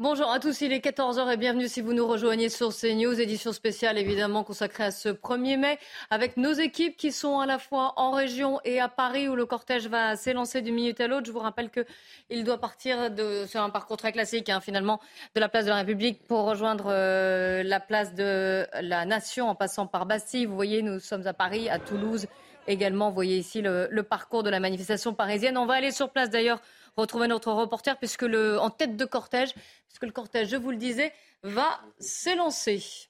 Bonjour à tous, il est 14h et bienvenue si vous nous rejoignez sur CNews, édition spéciale évidemment consacrée à ce 1er mai, avec nos équipes qui sont à la fois en région et à Paris où le cortège va s'élancer d'une minute à l'autre. Je vous rappelle qu'il doit partir c'est un parcours très classique hein, finalement, de la place de la République pour rejoindre euh, la place de la Nation en passant par Bastille. Vous voyez, nous sommes à Paris, à Toulouse également. Vous voyez ici le parcours de la manifestation parisienne. On va aller sur place d'ailleurs retrouver notre reporter puisque le, en tête de cortège, puisque le cortège, je vous le disais, va s'élancer.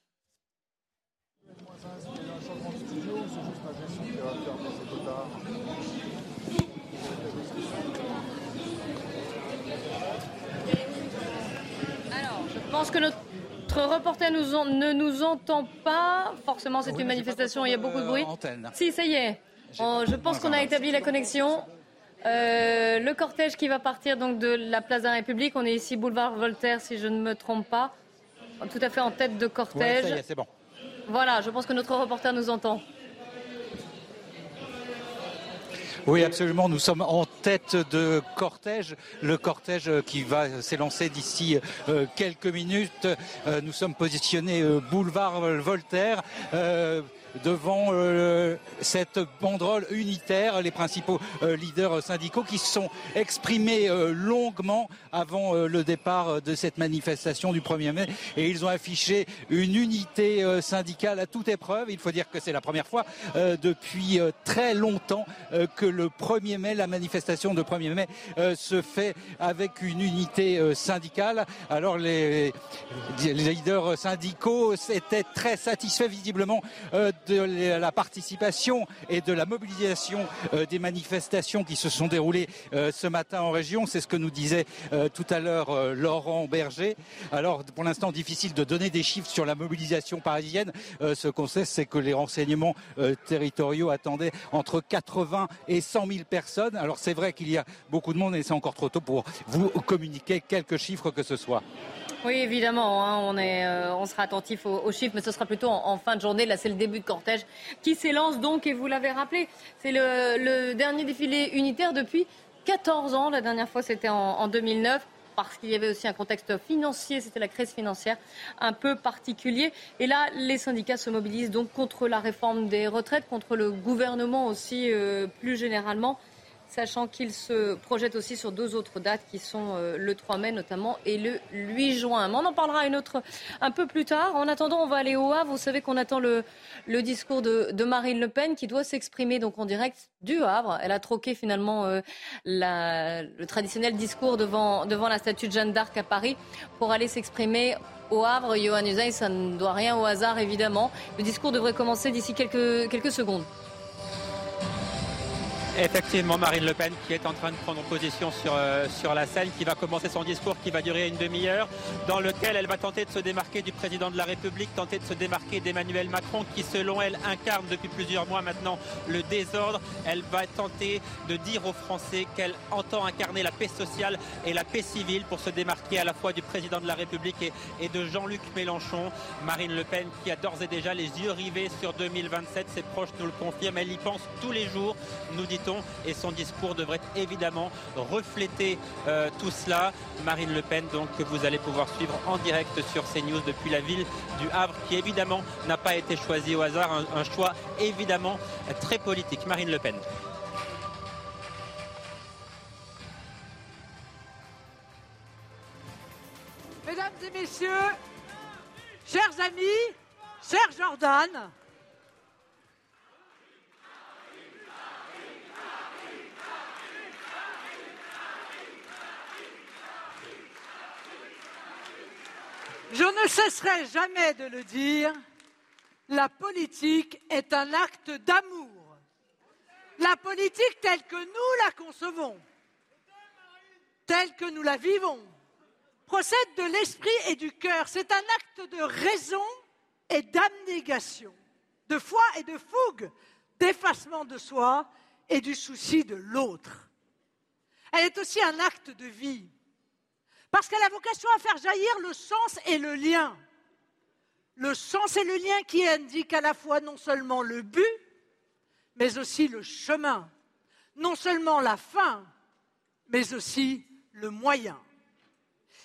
Alors, je pense que notre reporter nous ne nous entend pas. Forcément, c'est une manifestation, il y a beaucoup de bruit. Si, ça y est. je pense qu'on a établi la connexion. Euh, le cortège qui va partir donc de la place de la République, on est ici boulevard Voltaire si je ne me trompe pas, tout à fait en tête de cortège. c'est bon. Voilà, je pense que notre reporter nous entend. Oui, absolument. Nous sommes en tête de cortège. Le cortège qui va s'élancer d'ici euh, quelques minutes. Euh, nous sommes positionnés boulevard Voltaire devant euh, cette banderole unitaire, les principaux euh, leaders syndicaux qui se sont exprimés euh, longuement avant le départ de cette manifestation du 1er mai et ils ont affiché une unité syndicale à toute épreuve. Il faut dire que c'est la première fois depuis très longtemps que le 1er mai, la manifestation de 1er mai se fait avec une unité syndicale. Alors les, les leaders syndicaux étaient très satisfaits visiblement de la participation et de la mobilisation euh, des manifestations qui se sont déroulées euh, ce matin en région. C'est ce que nous disait euh, tout à l'heure Laurent Berger. Alors, pour l'instant, difficile de donner des chiffres sur la mobilisation parisienne. ce qu'on sait, c'est que les renseignements territoriaux attendaient entre 80 et 100 000 personnes. Alors, c'est vrai qu'il y a beaucoup de monde et c'est encore trop tôt pour vous communiquer quelques chiffres que ce soit. Oui, évidemment, hein, on, est, euh, on sera attentif aux, chiffres, mais ce sera plutôt en, fin de journée. Là, c'est le début de cortège qui s'élance donc, et vous l'avez rappelé, c'est le, dernier défilé unitaire depuis 14 ans. La dernière fois, c'était en, en 2009 parce qu'il y avait aussi un contexte financier, c'était la crise financière un peu particulier. Et là, les syndicats se mobilisent donc contre la réforme des retraites, contre le gouvernement aussi euh, plus généralement sachant qu'il se projette aussi sur deux autres dates qui sont euh, le 3 mai notamment et le 8 juin. Mais on en parlera une autre un peu plus tard. En attendant, on va aller au Havre. Vous savez qu'on attend le, discours de, Marine Le Pen qui doit s'exprimer donc en direct du Havre. Elle a troqué finalement euh, le traditionnel discours devant, devant la statue de Jeanne d'Arc à Paris pour aller s'exprimer au Havre. Johan Usain, ça ne doit rien au hasard évidemment. Le discours devrait commencer d'ici quelques, quelques secondes. Effectivement, Marine Le Pen qui est en train de prendre position sur, euh, sur la scène, qui va commencer son discours qui va durer une demi-heure, dans lequel elle va tenter de se démarquer du président de la République, tenter de se démarquer d'Emmanuel Macron, qui selon elle incarne depuis plusieurs mois maintenant le désordre. Elle va tenter de dire aux Français qu'elle entend incarner la paix sociale et la paix civile pour se démarquer à la fois du président de la République et, et de Jean-Luc Mélenchon. Marine Le Pen qui a d'ores et déjà les yeux rivés sur 2027, ses proches nous le confirment, elle y pense tous les jours, nous dit-on et son discours devrait évidemment refléter euh, tout cela. Marine Le Pen, donc, que vous allez pouvoir suivre en direct sur CNews depuis la ville du Havre, qui évidemment n'a pas été choisie au hasard, un, choix évidemment très politique. Marine Le Pen. Mesdames et messieurs, chers amis, cher Jordan, Je ne cesserai jamais de le dire, la politique est un acte d'amour. La politique telle que nous la concevons, telle que nous la vivons, procède de l'esprit et du cœur. C'est un acte de raison et d'abnégation, de foi et de fougue, d'effacement de soi et du souci de l'autre. Elle est aussi un acte de vie. Parce qu'elle a vocation à faire jaillir le sens et le lien. Le sens et le lien qui indiquent à la fois non seulement le but, mais aussi le chemin. Non seulement la fin, mais aussi le moyen.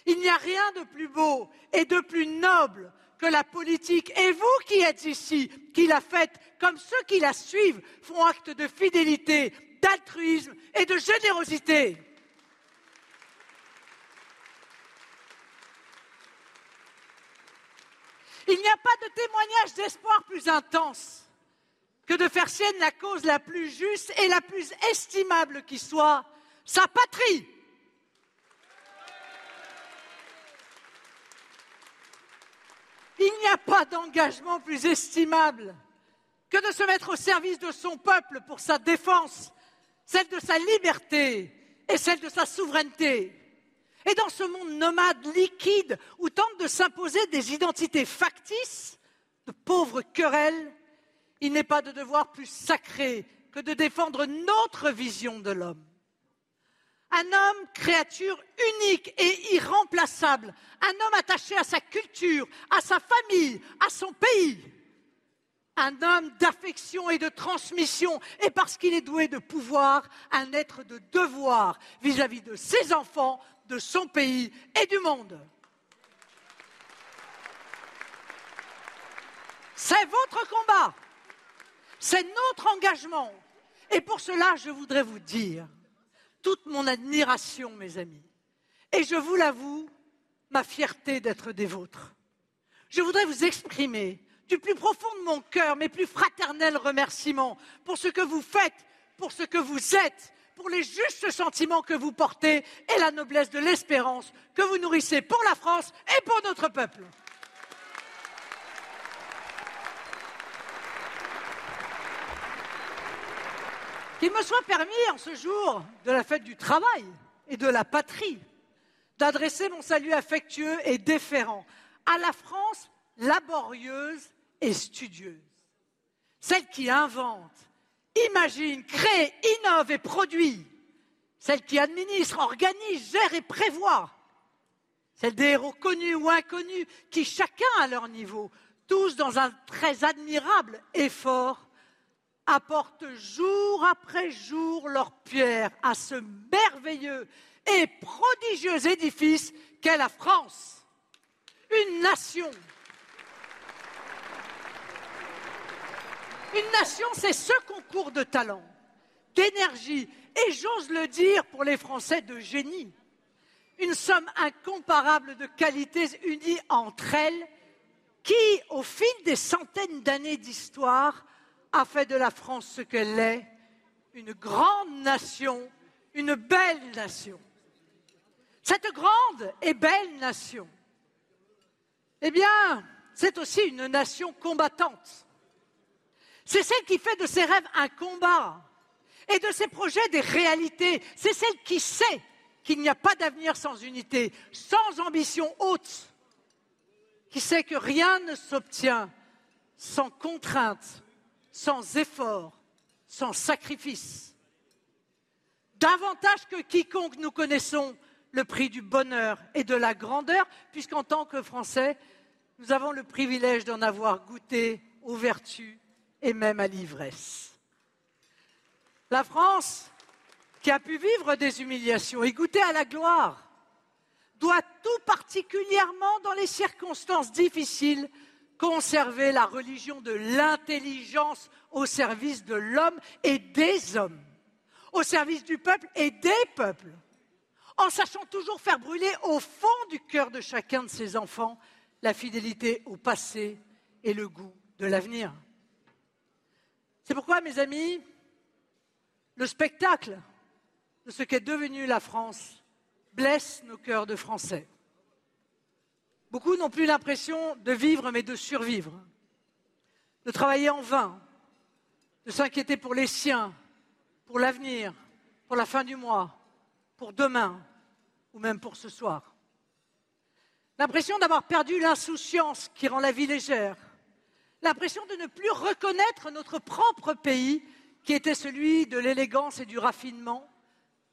Il n'y a rien de plus beau et de plus noble que la politique. Et vous qui êtes ici, qui la faites, comme ceux qui la suivent, font acte de fidélité, d'altruisme et de générosité. Il n'y a pas de témoignage d'espoir plus intense que de faire sienne la cause la plus juste et la plus estimable qui soit, sa patrie. Il n'y a pas d'engagement plus estimable que de se mettre au service de son peuple pour sa défense, celle de sa liberté et celle de sa souveraineté. Et dans ce monde nomade, liquide, où tentent de s'imposer des identités factices, de pauvres querelles, il n'est pas de devoir plus sacré que de défendre notre vision de l'homme. Un homme, créature unique et irremplaçable, un homme attaché à sa culture, à sa famille, à son pays, un homme d'affection et de transmission, et parce qu'il est doué de pouvoir, un être de devoir vis-à-vis -vis de ses enfants, de son pays et du monde. C'est votre combat, c'est notre engagement. Et pour cela, je voudrais vous dire toute mon admiration, mes amis. Et je vous l'avoue, ma fierté d'être des vôtres. Je voudrais vous exprimer du plus profond de mon cœur mes plus fraternels remerciements pour ce que vous faites, pour ce que vous êtes pour les justes sentiments que vous portez et la noblesse de l'espérance que vous nourrissez pour la France et pour notre peuple. Qu'il me soit permis en ce jour de la fête du travail et de la patrie d'adresser mon salut affectueux et déférent à la France laborieuse et studieuse, celle qui invente, imagine, crée, innove et produit. Celle qui administre, organise, gère et prévoit. Celle des héros connus ou inconnus qui, chacun à leur niveau, tous dans un très admirable effort, apportent jour après jour leur pierre à ce merveilleux et prodigieux édifice qu'est la France. Une nation Une nation, c'est ce concours de talent, d'énergie et, j'ose le dire pour les Français, de génie. Une somme incomparable de qualités unies entre elles qui, au fil des centaines d'années d'histoire, a fait de la France ce qu'elle est, une grande nation, une belle nation. Cette grande et belle nation, eh bien, c'est aussi une nation combattante c'est celle qui fait de ses rêves un combat et de ses projets des réalités. C'est celle qui sait qu'il n'y a pas d'avenir sans unité, sans ambition haute, qui sait que rien ne s'obtient sans contrainte, sans effort, sans sacrifice. Davantage que quiconque nous connaissons le prix du bonheur et de la grandeur, puisqu'en tant que Français, nous avons le privilège d'en avoir goûté aux vertus et même à l'ivresse. La France, qui a pu vivre des humiliations et goûter à la gloire, doit tout particulièrement dans les circonstances difficiles conserver la religion de l'intelligence au service de l'homme et des hommes, au service du peuple et des peuples, en sachant toujours faire brûler au fond du cœur de chacun de ses enfants la fidélité au passé et le goût de l'avenir. C'est pourquoi, mes amis, le spectacle de ce qu'est devenue la France blesse nos cœurs de Français. Beaucoup n'ont plus l'impression de vivre, mais de survivre, de travailler en vain, de s'inquiéter pour les siens, pour l'avenir, pour la fin du mois, pour demain ou même pour ce soir. L'impression d'avoir perdu l'insouciance qui rend la vie légère, l'impression de ne plus reconnaître notre propre pays, qui était celui de l'élégance et du raffinement,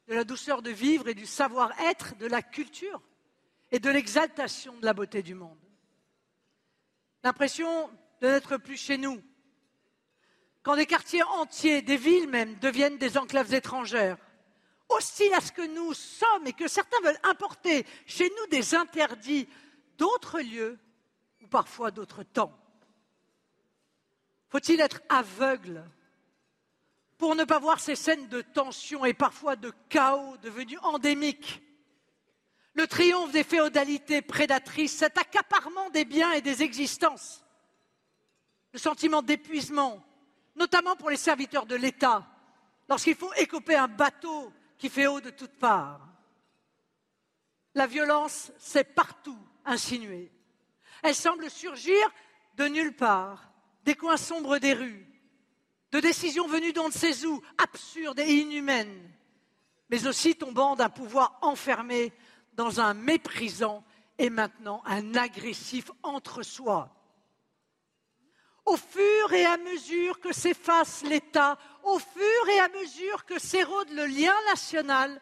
de la douceur de vivre et du savoir-être, de la culture et de l'exaltation de la beauté du monde. L'impression de n'être plus chez nous, quand des quartiers entiers, des villes même, deviennent des enclaves étrangères, hostile à ce que nous sommes et que certains veulent importer chez nous des interdits d'autres lieux ou parfois d'autres temps Faut-il être aveugle pour ne pas voir ces scènes de tension et parfois de chaos devenus endémiques? Le triomphe des féodalités prédatrices, cet accaparement des biens et des existences, le sentiment d'épuisement, notamment pour les serviteurs de l'État, lorsqu'il faut écoper un bateau qui fait eau de toutes parts. La violence s'est partout insinuée. Elle semble surgir de nulle part, des coins sombres des rues, de décisions venues d'on ne sait où, absurdes et inhumaines, mais aussi tombant d'un pouvoir enfermé dans un méprisant et maintenant un agressif entre-soi. Au fur et à mesure que s'efface l'État, au fur et à mesure que s'érode le lien national,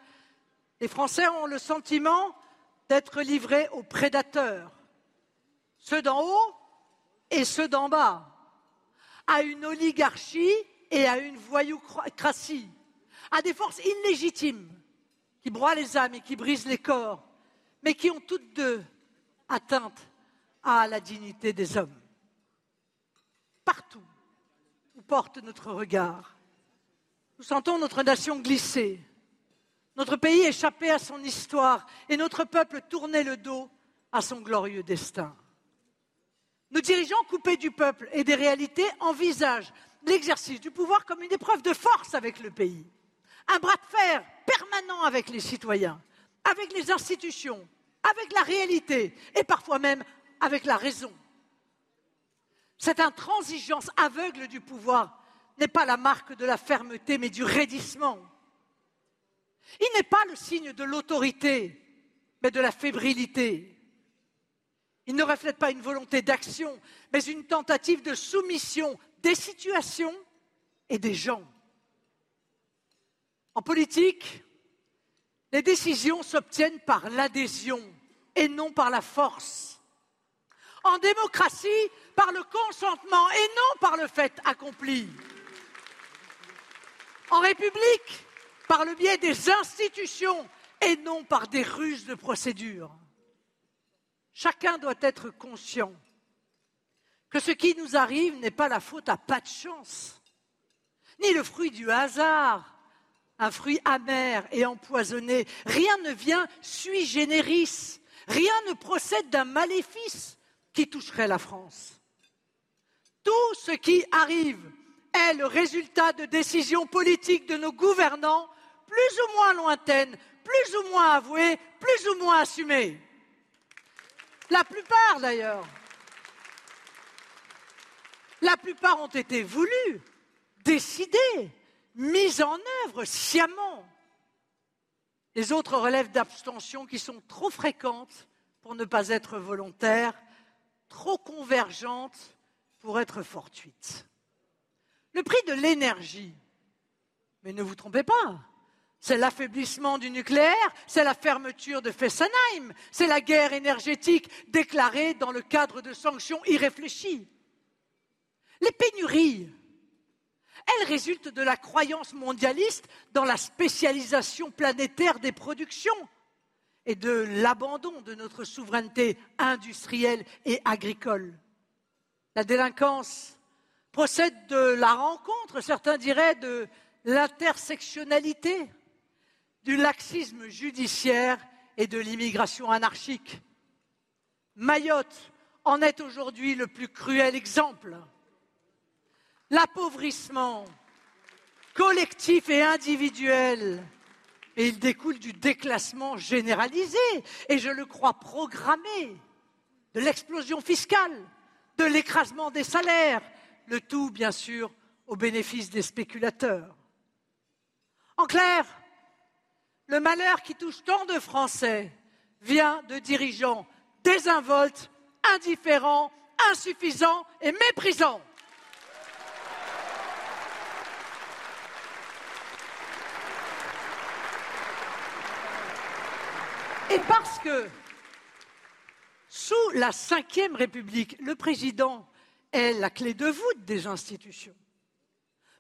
les Français ont le sentiment d'être livrés aux prédateurs, ceux d'en haut et ceux d'en bas, à une oligarchie et à une voyoucratie, à des forces illégitimes qui broient les âmes et qui brisent les corps, mais qui ont toutes deux atteinte à la dignité des hommes. Partout où porte notre regard, nous sentons notre nation glisser, notre pays échapper à son histoire et notre peuple tourner le dos à son glorieux destin. Nos dirigeants coupés du peuple et des réalités envisagent l'exercice du pouvoir comme une épreuve de force avec le pays, un bras de fer permanent avec les citoyens, avec les institutions, avec la réalité et parfois même avec la raison. Cette intransigeance aveugle du pouvoir n'est pas la marque de la fermeté, mais du raidissement. Il n'est pas le signe de l'autorité, mais de la fébrilité. Il ne reflète pas une volonté d'action, mais une tentative de soumission des situations et des gens. En politique, les décisions s'obtiennent par l'adhésion et non par la force. En démocratie, par le consentement et non par le fait accompli en République par le biais des institutions et non par des ruses de procédure. Chacun doit être conscient que ce qui nous arrive n'est pas la faute à pas de chance, ni le fruit du hasard, un fruit amer et empoisonné. Rien ne vient sui generis, rien ne procède d'un maléfice qui toucherait la France. Tout ce qui arrive est le résultat de décisions politiques de nos gouvernants, plus ou moins lointaines, plus ou moins avouées, plus ou moins assumées. La plupart d'ailleurs. La plupart ont été voulues, décidées, mises en œuvre sciemment. Les autres relèvent d'abstentions qui sont trop fréquentes pour ne pas être volontaires, trop convergentes pour être fortuites. Le prix de l'énergie. Mais ne vous trompez pas. C'est l'affaiblissement du nucléaire, c'est la fermeture de Fessenheim, c'est la guerre énergétique déclarée dans le cadre de sanctions irréfléchies. Les pénuries, elles résultent de la croyance mondialiste dans la spécialisation planétaire des productions et de l'abandon de notre souveraineté industrielle et agricole. La délinquance, procède de la rencontre, certains diraient de l'intersectionnalité, du laxisme judiciaire et de l'immigration anarchique. Mayotte en est aujourd'hui le plus cruel exemple. L'appauvrissement collectif et individuel, et il découle du déclassement généralisé, et je le crois programmé, de l'explosion fiscale, de l'écrasement des salaires, le tout bien sûr au bénéfice des spéculateurs. En clair, le malheur qui touche tant de Français vient de dirigeants désinvoltes, indifférents, insuffisants et méprisants. Et parce que sous la Ve République, le président est la clé de voûte des institutions.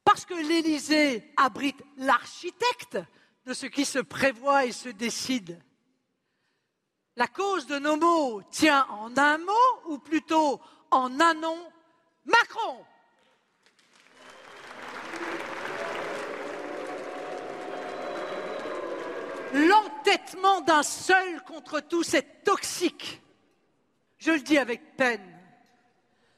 Parce que l'Élysée abrite l'architecte de ce qui se prévoit et se décide. La cause de nos mots tient en un mot ou plutôt en un nom Macron. L'entêtement d'un seul contre tous est toxique. Je le dis avec peine.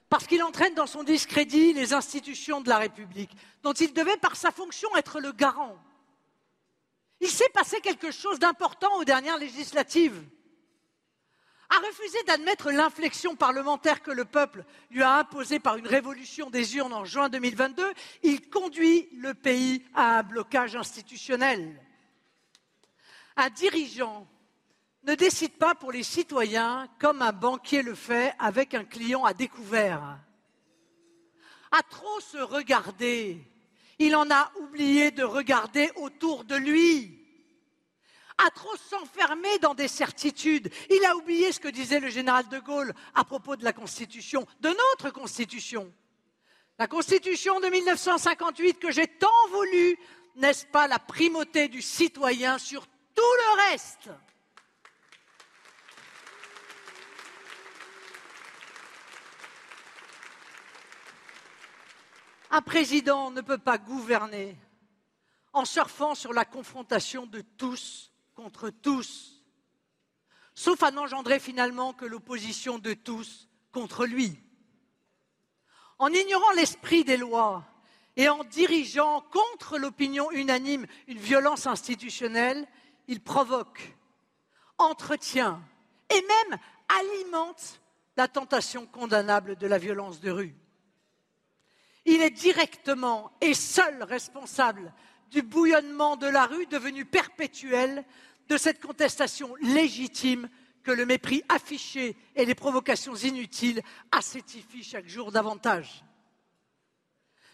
Parce qu'il entraîne dans son discrédit les institutions de la République, dont il devait par sa fonction être le garant. Il s'est passé quelque chose d'important aux dernières législatives. A refusé d'admettre l'inflexion parlementaire que le peuple lui a imposée par une révolution des urnes en juin 2022, il conduit le pays à un blocage institutionnel. Un dirigeant ne décide pas pour les citoyens comme un banquier le fait avec un client à découvert. À trop se regarder, il en a oublié de regarder autour de lui. À trop s'enfermer dans des certitudes, il a oublié ce que disait le général de Gaulle à propos de la Constitution, de notre Constitution. La Constitution de 1958 que j'ai tant voulu, n'est-ce pas la primauté du citoyen sur tout le reste? Un président ne peut pas gouverner en surfant sur la confrontation de tous contre tous, sauf à n'engendrer finalement que l'opposition de tous contre lui. En ignorant l'esprit des lois et en dirigeant contre l'opinion unanime une violence institutionnelle, il provoque, entretient et même alimente la tentation condamnable de la violence de rue. Il est directement et seul responsable du bouillonnement de la rue devenu perpétuel, de cette contestation légitime que le mépris affiché et les provocations inutiles assétifient chaque jour davantage.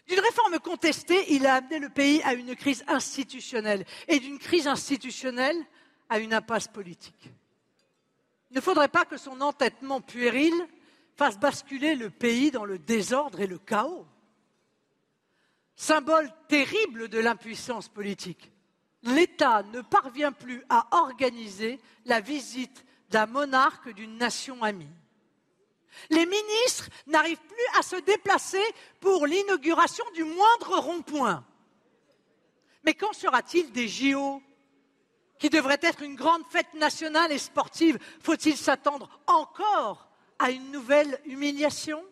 D'une réforme contestée, il a amené le pays à une crise institutionnelle et d'une crise institutionnelle à une impasse politique. Il ne faudrait pas que son entêtement puéril fasse basculer le pays dans le désordre et le chaos symbole terrible de l'impuissance politique. L'État ne parvient plus à organiser la visite d'un monarque d'une nation amie. Les ministres n'arrivent plus à se déplacer pour l'inauguration du moindre rond-point. Mais quand sera-t-il des JO qui devraient être une grande fête nationale et sportive? Faut-il s'attendre encore à une nouvelle humiliation?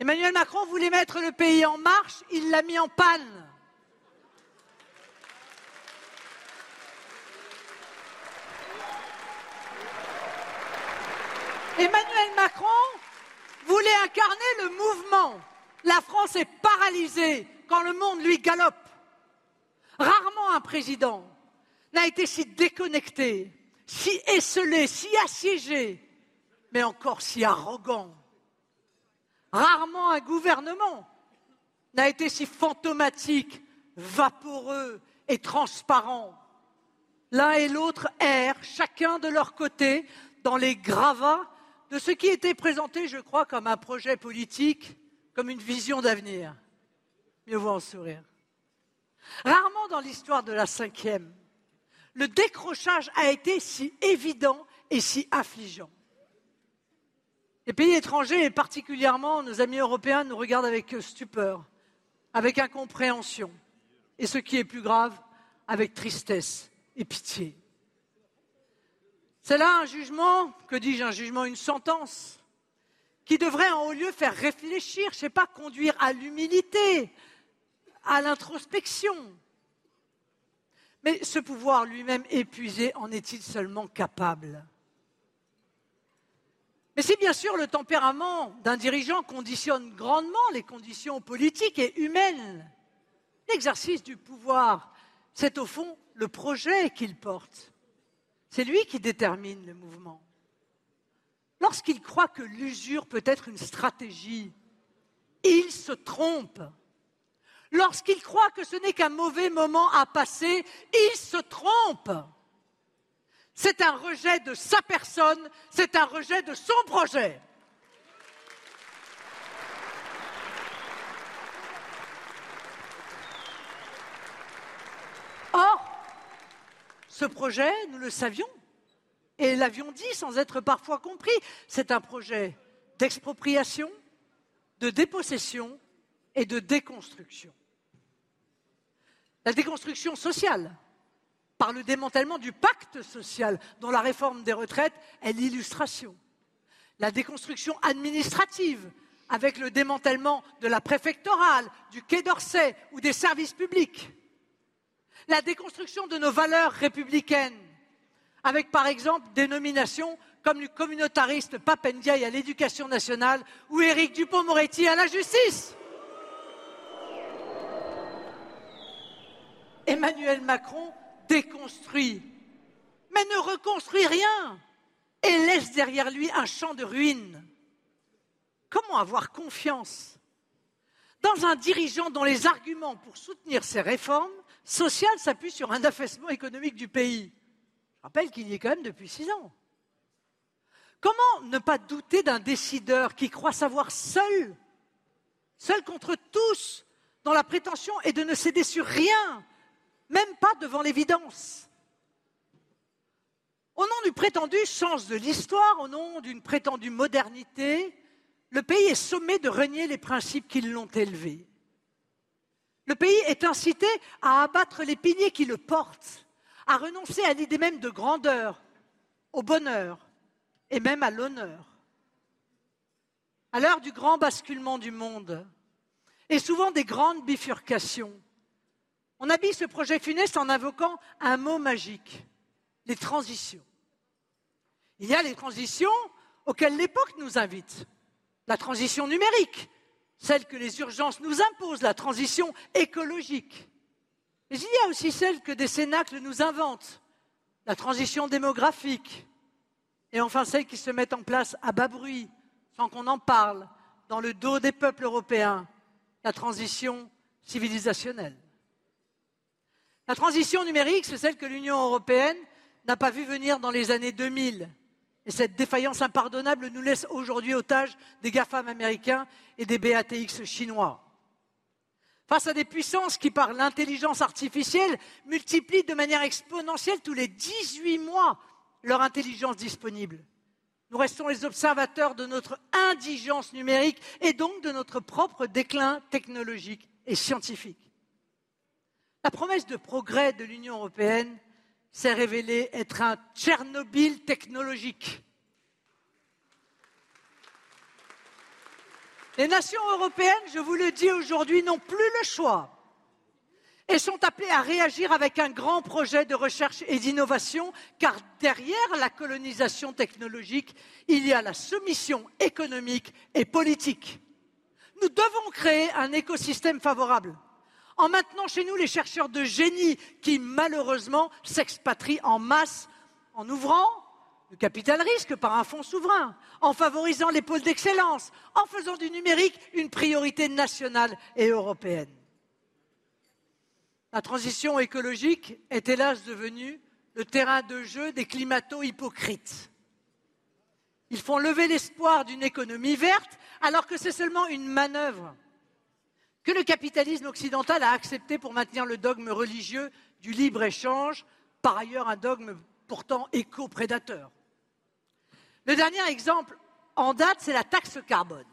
Emmanuel Macron voulait mettre le pays en marche, il l'a mis en panne. Emmanuel Macron voulait incarner le mouvement. La France est paralysée quand le monde lui galope. Rarement un président n'a été si déconnecté, si esselé, si assiégé, mais encore si arrogant. Rarement un gouvernement n'a été si fantomatique, vaporeux et transparent. L'un et l'autre errent, chacun de leur côté, dans les gravats de ce qui était présenté, je crois, comme un projet politique, comme une vision d'avenir. Mieux vaut en sourire. Rarement dans l'histoire de la cinquième, le décrochage a été si évident et si affligeant. Les pays étrangers, et particulièrement nos amis européens, nous regardent avec stupeur, avec incompréhension, et ce qui est plus grave, avec tristesse et pitié. C'est là un jugement, que dis-je, un jugement, une sentence, qui devrait en haut lieu faire réfléchir, je ne sais pas, conduire à l'humilité, à l'introspection. Mais ce pouvoir lui-même épuisé, en est-il seulement capable? Mais si bien sûr le tempérament d'un dirigeant conditionne grandement les conditions politiques et humaines, l'exercice du pouvoir, c'est au fond le projet qu'il porte. C'est lui qui détermine le mouvement. Lorsqu'il croit que l'usure peut être une stratégie, il se trompe. Lorsqu'il croit que ce n'est qu'un mauvais moment à passer, il se trompe. C'est un rejet de sa personne, c'est un rejet de son projet. Ce projet, nous le savions et l'avions dit sans être parfois compris. C'est un projet d'expropriation, de dépossession et de déconstruction. La déconstruction sociale, par le démantèlement du pacte social, dont la réforme des retraites est l'illustration. La déconstruction administrative, avec le démantèlement de la préfectorale, du Quai d'Orsay ou des services publics. La déconstruction de nos valeurs républicaines, avec par exemple des nominations comme le communautariste Papendiaï à l'éducation nationale ou Éric Dupont-Moretti à la justice. Emmanuel Macron déconstruit, mais ne reconstruit rien et laisse derrière lui un champ de ruines. Comment avoir confiance dans un dirigeant dont les arguments pour soutenir ces réformes sociales s'appuient sur un affaissement économique du pays? Je rappelle qu'il y est quand même depuis six ans. Comment ne pas douter d'un décideur qui croit savoir seul, seul contre tous, dont la prétention est de ne céder sur rien, même pas devant l'évidence. Au nom du prétendu sens de l'histoire, au nom d'une prétendue modernité, le pays est sommé de renier les principes qui l'ont élevé. Le pays est incité à abattre les piliers qui le portent, à renoncer à l'idée même de grandeur, au bonheur et même à l'honneur. À l'heure du grand basculement du monde, et souvent des grandes bifurcations, on habille ce projet funeste en invoquant un mot magique, les transitions. Il y a les transitions auxquelles l'époque nous invite. La transition numérique, celle que les urgences nous imposent, la transition écologique. Mais il y a aussi celle que des cénacles nous inventent, la transition démographique. Et enfin celle qui se met en place à bas bruit, sans qu'on en parle, dans le dos des peuples européens, la transition civilisationnelle. La transition numérique, c'est celle que l'Union européenne n'a pas vu venir dans les années 2000. Et cette défaillance impardonnable nous laisse aujourd'hui otages des GAFAM américains et des BATX chinois. Face à des puissances qui, par l'intelligence artificielle, multiplient de manière exponentielle tous les 18 mois leur intelligence disponible. Nous restons les observateurs de notre indigence numérique et donc de notre propre déclin technologique et scientifique. La promesse de progrès de l'Union européenne s'est révélée être un Tchernobyl technologique. Les nations européennes, je vous le dis aujourd'hui, n'ont plus le choix et sont appelées à réagir avec un grand projet de recherche et d'innovation, car derrière la colonisation technologique, il y a la soumission économique et politique. Nous devons créer un écosystème favorable en maintenant chez nous les chercheurs de génie qui, malheureusement, s'expatrient en masse en ouvrant le capital risque par un fonds souverain, en favorisant les pôles d'excellence, en faisant du numérique une priorité nationale et européenne. La transition écologique est hélas devenue le terrain de jeu des climato-hypocrites. Ils font lever l'espoir d'une économie verte alors que c'est seulement une manœuvre que le capitalisme occidental a accepté pour maintenir le dogme religieux du libre-échange, par ailleurs un dogme pourtant éco-prédateur. Le dernier exemple en date, c'est la taxe carbone.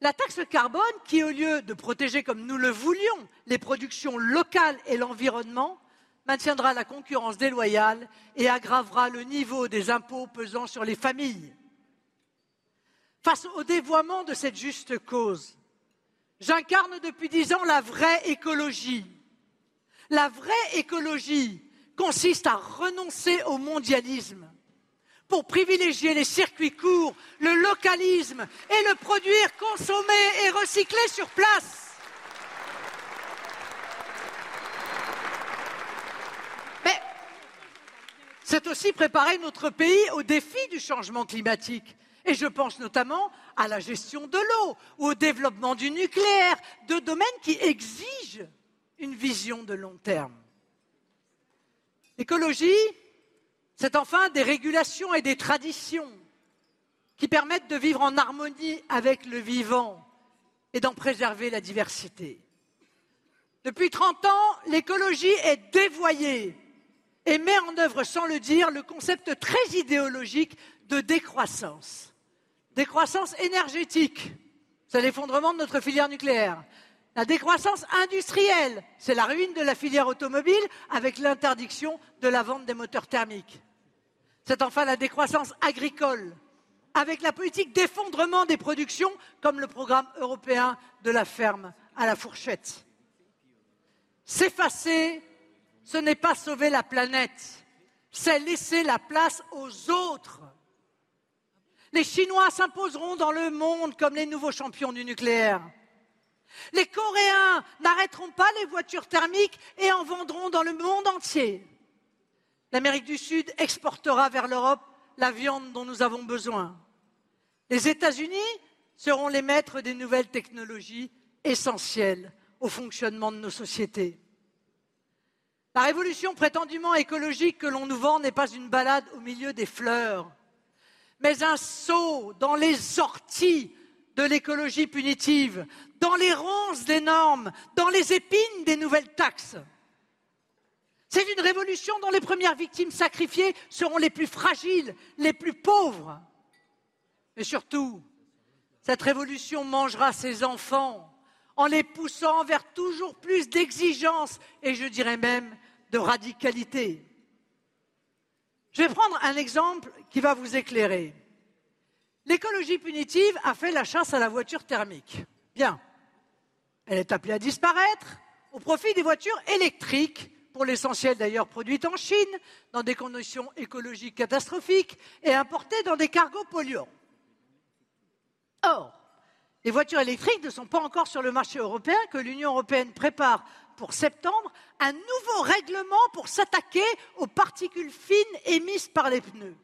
La taxe carbone qui, au lieu de protéger comme nous le voulions les productions locales et l'environnement, maintiendra la concurrence déloyale et aggravera le niveau des impôts pesant sur les familles. Face au dévoiement de cette juste cause, J'incarne depuis dix ans la vraie écologie. La vraie écologie consiste à renoncer au mondialisme pour privilégier les circuits courts, le localisme et le produire, consommer et recycler sur place. Mais c'est aussi préparer notre pays au défi du changement climatique. Et je pense notamment à la gestion de l'eau ou au développement du nucléaire, deux domaines qui exigent une vision de long terme. L'écologie, c'est enfin des régulations et des traditions qui permettent de vivre en harmonie avec le vivant et d'en préserver la diversité. Depuis 30 ans, l'écologie est dévoyée et met en œuvre, sans le dire, le concept très idéologique de décroissance. Décroissance énergétique, c'est l'effondrement de notre filière nucléaire. La décroissance industrielle, c'est la ruine de la filière automobile avec l'interdiction de la vente des moteurs thermiques. C'est enfin la décroissance agricole, avec la politique d'effondrement des productions, comme le programme européen de la ferme à la fourchette. S'effacer, ce n'est pas sauver la planète, c'est laisser la place aux autres. Les Chinois s'imposeront dans le monde comme les nouveaux champions du nucléaire. Les Coréens n'arrêteront pas les voitures thermiques et en vendront dans le monde entier. L'Amérique du Sud exportera vers l'Europe la viande dont nous avons besoin. Les États-Unis seront les maîtres des nouvelles technologies essentielles au fonctionnement de nos sociétés. La révolution prétendument écologique que l'on nous vend n'est pas une balade au milieu des fleurs, mais un saut dans les orties de l'écologie punitive, dans les ronces des normes, dans les épines des nouvelles taxes. C'est une révolution dont les premières victimes sacrifiées seront les plus fragiles, les plus pauvres. Mais surtout, cette révolution mangera ses enfants en les poussant vers toujours plus d'exigence et je dirais même de radicalité. Je vais prendre un exemple qui va vous éclairer. L'écologie punitive a fait la chasse à la voiture thermique. Bien. Elle est appelée à disparaître au profit des voitures électriques, pour l'essentiel d'ailleurs produites en Chine, dans des conditions écologiques catastrophiques et importées dans des cargos polluants. Or, les voitures électriques ne sont pas encore sur le marché européen que l'Union européenne prépare pour septembre un nouveau règlement pour s'attaquer aux particules fines émises par les pneus.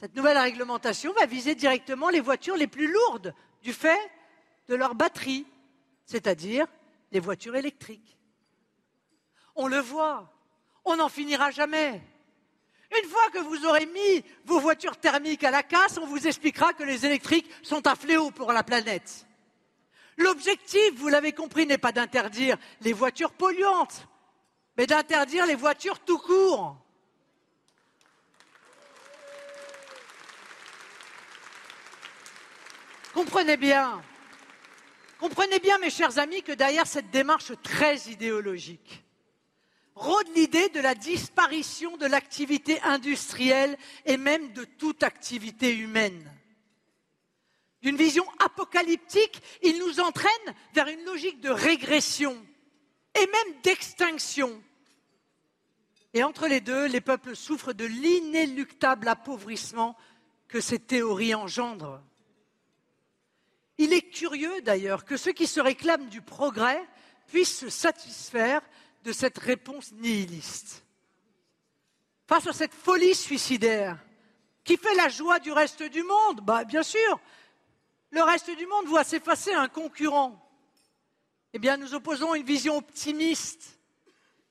Cette nouvelle réglementation va viser directement les voitures les plus lourdes du fait de leur batterie, c'est-à-dire les voitures électriques. On le voit, on n'en finira jamais. Une fois que vous aurez mis vos voitures thermiques à la casse, on vous expliquera que les électriques sont un fléau pour la planète. L'objectif, vous l'avez compris, n'est pas d'interdire les voitures polluantes, mais d'interdire les voitures tout court. Comprenez bien, comprenez bien, mes chers amis, que derrière cette démarche très idéologique rôde l'idée de la disparition de l'activité industrielle et même de toute activité humaine. D'une vision apocalyptique, il nous entraîne vers une logique de régression et même d'extinction. Et entre les deux, les peuples souffrent de l'inéluctable appauvrissement que ces théories engendrent. Il est curieux d'ailleurs que ceux qui se réclament du progrès puissent se satisfaire de cette réponse nihiliste. Face à cette folie suicidaire qui fait la joie du reste du monde, bah, bien sûr, le reste du monde voit s'effacer un concurrent. Eh bien, nous opposons une vision optimiste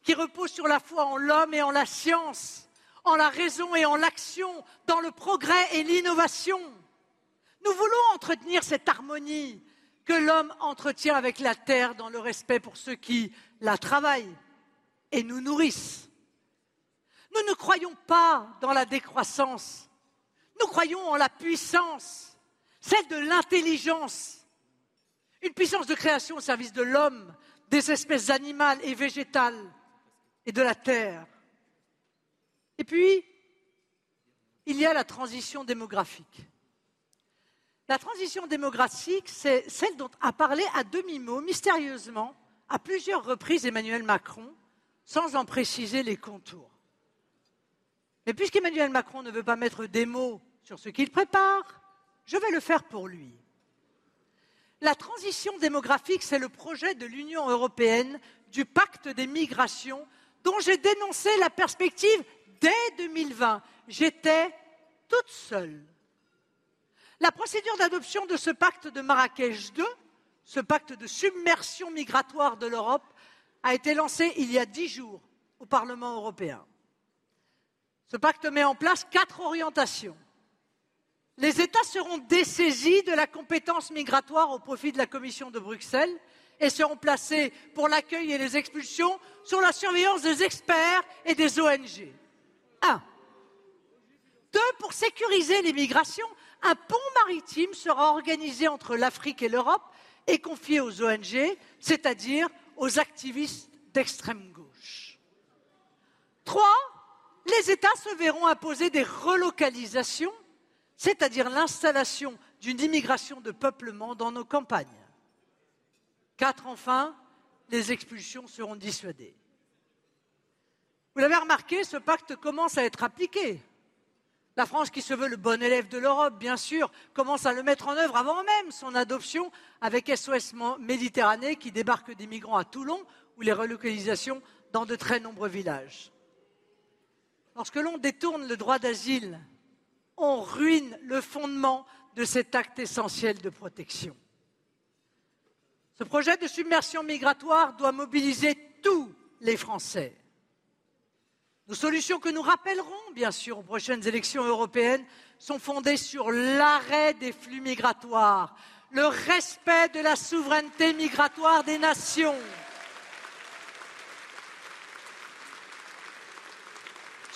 qui repose sur la foi en l'homme et en la science, en la raison et en l'action, dans le progrès et l'innovation. Nous voulons entretenir cette harmonie que l'homme entretient avec la terre dans le respect pour ceux qui la travaillent et nous nourrissent. Nous ne croyons pas dans la décroissance, nous croyons en la puissance, celle de l'intelligence, une puissance de création au service de l'homme, des espèces animales et végétales et de la terre. Et puis, il y a la transition démographique. La transition démographique, c'est celle dont a parlé à demi-mot, mystérieusement, à plusieurs reprises Emmanuel Macron, sans en préciser les contours. Mais puisqu'Emmanuel Macron ne veut pas mettre des mots sur ce qu'il prépare, je vais le faire pour lui. La transition démographique, c'est le projet de l'Union européenne du pacte des migrations dont j'ai dénoncé la perspective dès 2020. J'étais toute seule. La procédure d'adoption de ce pacte de Marrakech II, ce pacte de submersion migratoire de l'Europe, a été lancée il y a dix jours au Parlement européen. Ce pacte met en place quatre orientations. Les États seront dessaisis de la compétence migratoire au profit de la Commission de Bruxelles et seront placés pour l'accueil et les expulsions sous la surveillance des experts et des ONG. Un. Deux, pour sécuriser les migrations, un pont maritime sera organisé entre l'Afrique et l'Europe et confié aux ONG, c'est-à-dire aux activistes d'extrême gauche. Trois, les États se verront imposer des relocalisations, c'est-à-dire l'installation d'une immigration de peuplement dans nos campagnes. Quatre, enfin, les expulsions seront dissuadées. Vous l'avez remarqué, ce pacte commence à être appliqué. La France, qui se veut le bon élève de l'Europe, bien sûr, commence à le mettre en œuvre avant même son adoption avec SOS Méditerranée qui débarque des migrants à Toulon ou les relocalisations dans de très nombreux villages. Lorsque l'on détourne le droit d'asile, on ruine le fondement de cet acte essentiel de protection. Ce projet de submersion migratoire doit mobiliser tous les Français. Nos solutions que nous rappellerons, bien sûr, aux prochaines élections européennes sont fondées sur l'arrêt des flux migratoires, le respect de la souveraineté migratoire des nations,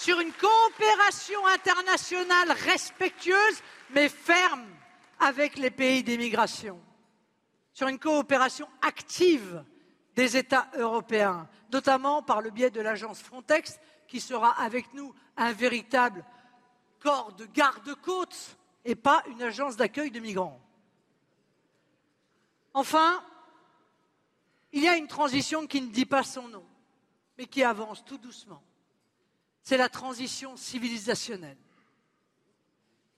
sur une coopération internationale respectueuse mais ferme avec les pays d'immigration, sur une coopération active des États européens, notamment par le biais de l'agence Frontex, qui sera avec nous un véritable corps de garde-côte et pas une agence d'accueil de migrants. Enfin, il y a une transition qui ne dit pas son nom, mais qui avance tout doucement c'est la transition civilisationnelle.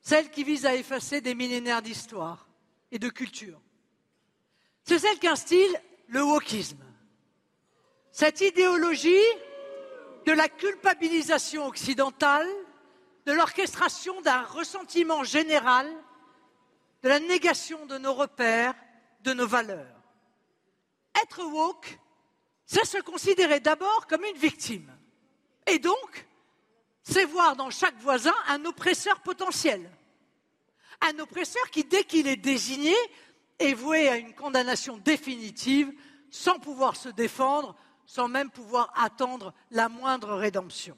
Celle qui vise à effacer des millénaires d'histoire et de culture. C'est celle qu'instille le wokisme. Cette idéologie de la culpabilisation occidentale, de l'orchestration d'un ressentiment général, de la négation de nos repères, de nos valeurs. Être woke, c'est se considérer d'abord comme une victime. Et donc, c'est voir dans chaque voisin un oppresseur potentiel. Un oppresseur qui, dès qu'il est désigné, est voué à une condamnation définitive, sans pouvoir se défendre, sans même pouvoir attendre la moindre rédemption.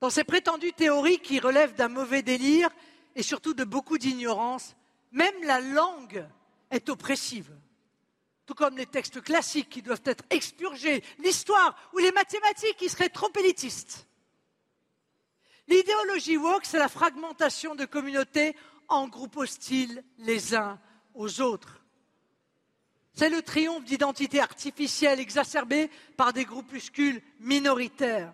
Dans ces prétendues théories qui relèvent d'un mauvais délire et surtout de beaucoup d'ignorance, même la langue est oppressive. Tout comme les textes classiques qui doivent être expurgés, l'histoire ou les mathématiques qui seraient trop élitistes. L'idéologie woke, c'est la fragmentation de communautés en groupes hostiles les uns aux autres. C'est le triomphe d'identités artificielles exacerbées par des groupuscules minoritaires.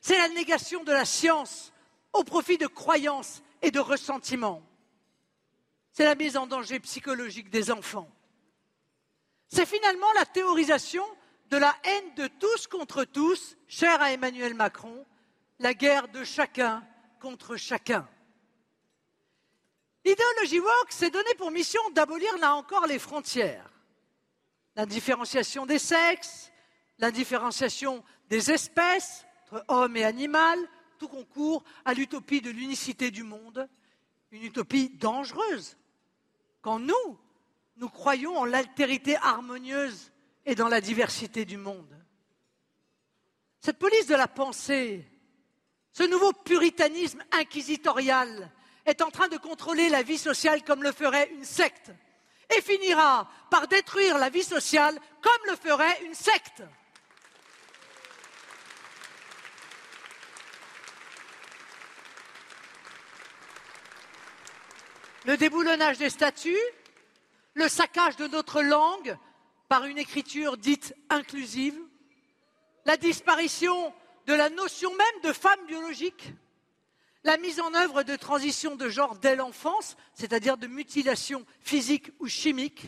C'est la négation de la science au profit de croyances et de ressentiments. C'est la mise en danger psychologique des enfants. C'est finalement la théorisation de la haine de tous contre tous, chère à Emmanuel Macron, la guerre de chacun contre chacun. L'idéologie woke s'est donnée pour mission d'abolir là encore les frontières. La différenciation des sexes, la différenciation des espèces entre hommes et animal, tout concourt à l'utopie de l'unicité du monde, une utopie dangereuse. Quand nous, nous croyons en l'altérité harmonieuse et dans la diversité du monde. Cette police de la pensée ce nouveau puritanisme inquisitorial est en train de contrôler la vie sociale comme le ferait une secte et finira par détruire la vie sociale comme le ferait une secte. Le déboulonnage des statuts, le saccage de notre langue par une écriture dite inclusive, la disparition de la notion même de femme biologique, la mise en œuvre de transitions de genre dès l'enfance, c'est-à-dire de mutilation physique ou chimique,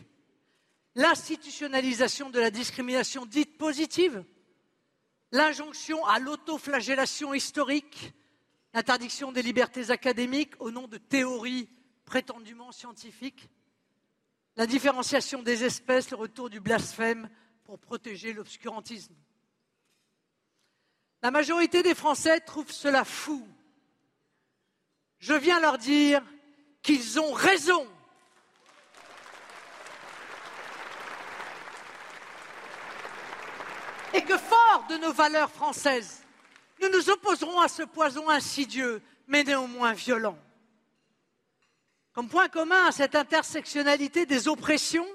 l'institutionnalisation de la discrimination dite positive, l'injonction à l'autoflagellation historique, l'interdiction des libertés académiques au nom de théories prétendument scientifiques, la différenciation des espèces, le retour du blasphème pour protéger l'obscurantisme. La majorité des Français trouvent cela fou. Je viens leur dire qu'ils ont raison. Et que fort de nos valeurs françaises, nous nous opposerons à ce poison insidieux, mais néanmoins violent. Comme point commun à cette intersectionnalité des oppressions,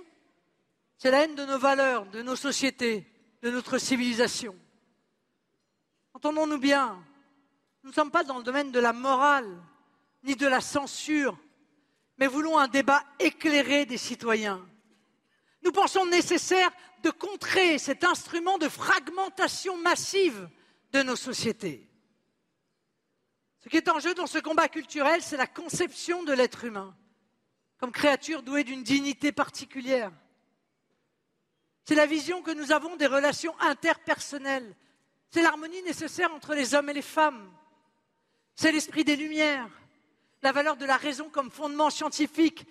c'est la haine de nos valeurs, de nos sociétés, de notre civilisation. Entendons-nous bien, nous ne sommes pas dans le domaine de la morale, ni de la censure, mais voulons un débat éclairé des citoyens. Nous pensons nécessaire de contrer cet instrument de fragmentation massive de nos sociétés. Ce qui est en jeu dans ce combat culturel, c'est la conception de l'être humain comme créature douée d'une dignité particulière. C'est la vision que nous avons des relations interpersonnelles. C'est l'harmonie nécessaire entre les hommes et les femmes. C'est l'esprit des Lumières, la valeur de la raison comme fondement scientifique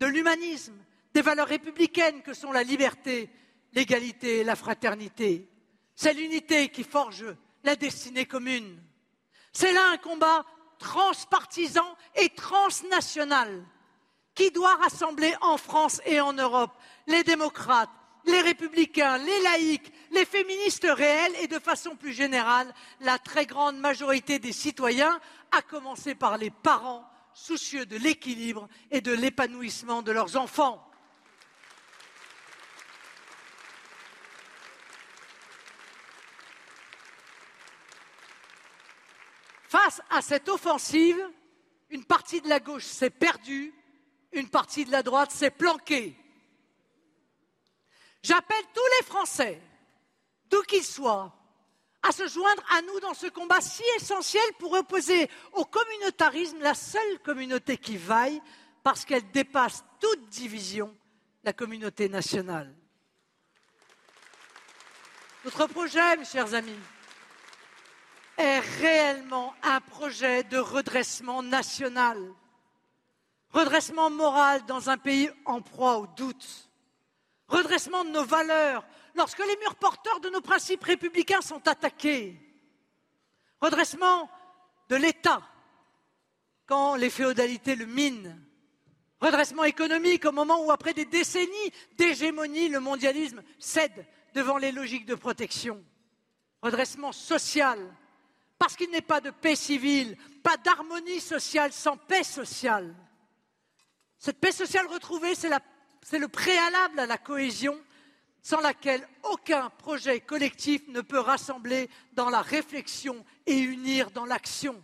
de l'humanisme, des valeurs républicaines que sont la liberté, l'égalité et la fraternité. C'est l'unité qui forge la destinée commune. C'est là un combat transpartisan et transnational qui doit rassembler en France et en Europe les démocrates, les républicains, les laïcs, les féministes réels et de façon plus générale la très grande majorité des citoyens, à commencer par les parents soucieux de l'équilibre et de l'épanouissement de leurs enfants. Face à cette offensive, une partie de la gauche s'est perdue, une partie de la droite s'est planquée. J'appelle tous les Français, d'où qu'ils soient, à se joindre à nous dans ce combat si essentiel pour opposer au communautarisme la seule communauté qui vaille parce qu'elle dépasse toute division, la communauté nationale. Notre projet, mes chers amis, est réellement un projet de redressement national, redressement moral dans un pays en proie au doute, redressement de nos valeurs lorsque les murs porteurs de nos principes républicains sont attaqués, redressement de l'État quand les féodalités le minent, redressement économique au moment où, après des décennies d'hégémonie, le mondialisme cède devant les logiques de protection, redressement social parce qu'il n'est pas de paix civile, pas d'harmonie sociale sans paix sociale. Cette paix sociale retrouvée, c'est le préalable à la cohésion, sans laquelle aucun projet collectif ne peut rassembler dans la réflexion et unir dans l'action.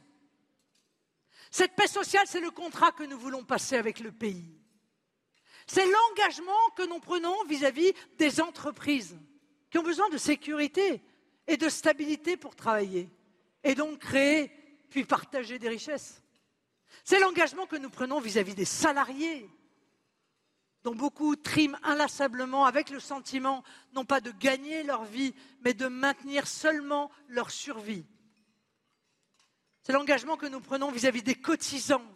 Cette paix sociale, c'est le contrat que nous voulons passer avec le pays. C'est l'engagement que nous prenons vis-à-vis -vis des entreprises qui ont besoin de sécurité et de stabilité pour travailler et donc créer puis partager des richesses. C'est l'engagement que nous prenons vis-à-vis des salariés, dont beaucoup triment inlassablement avec le sentiment non pas de gagner leur vie, mais de maintenir seulement leur survie. C'est l'engagement que nous prenons vis-à-vis des cotisants,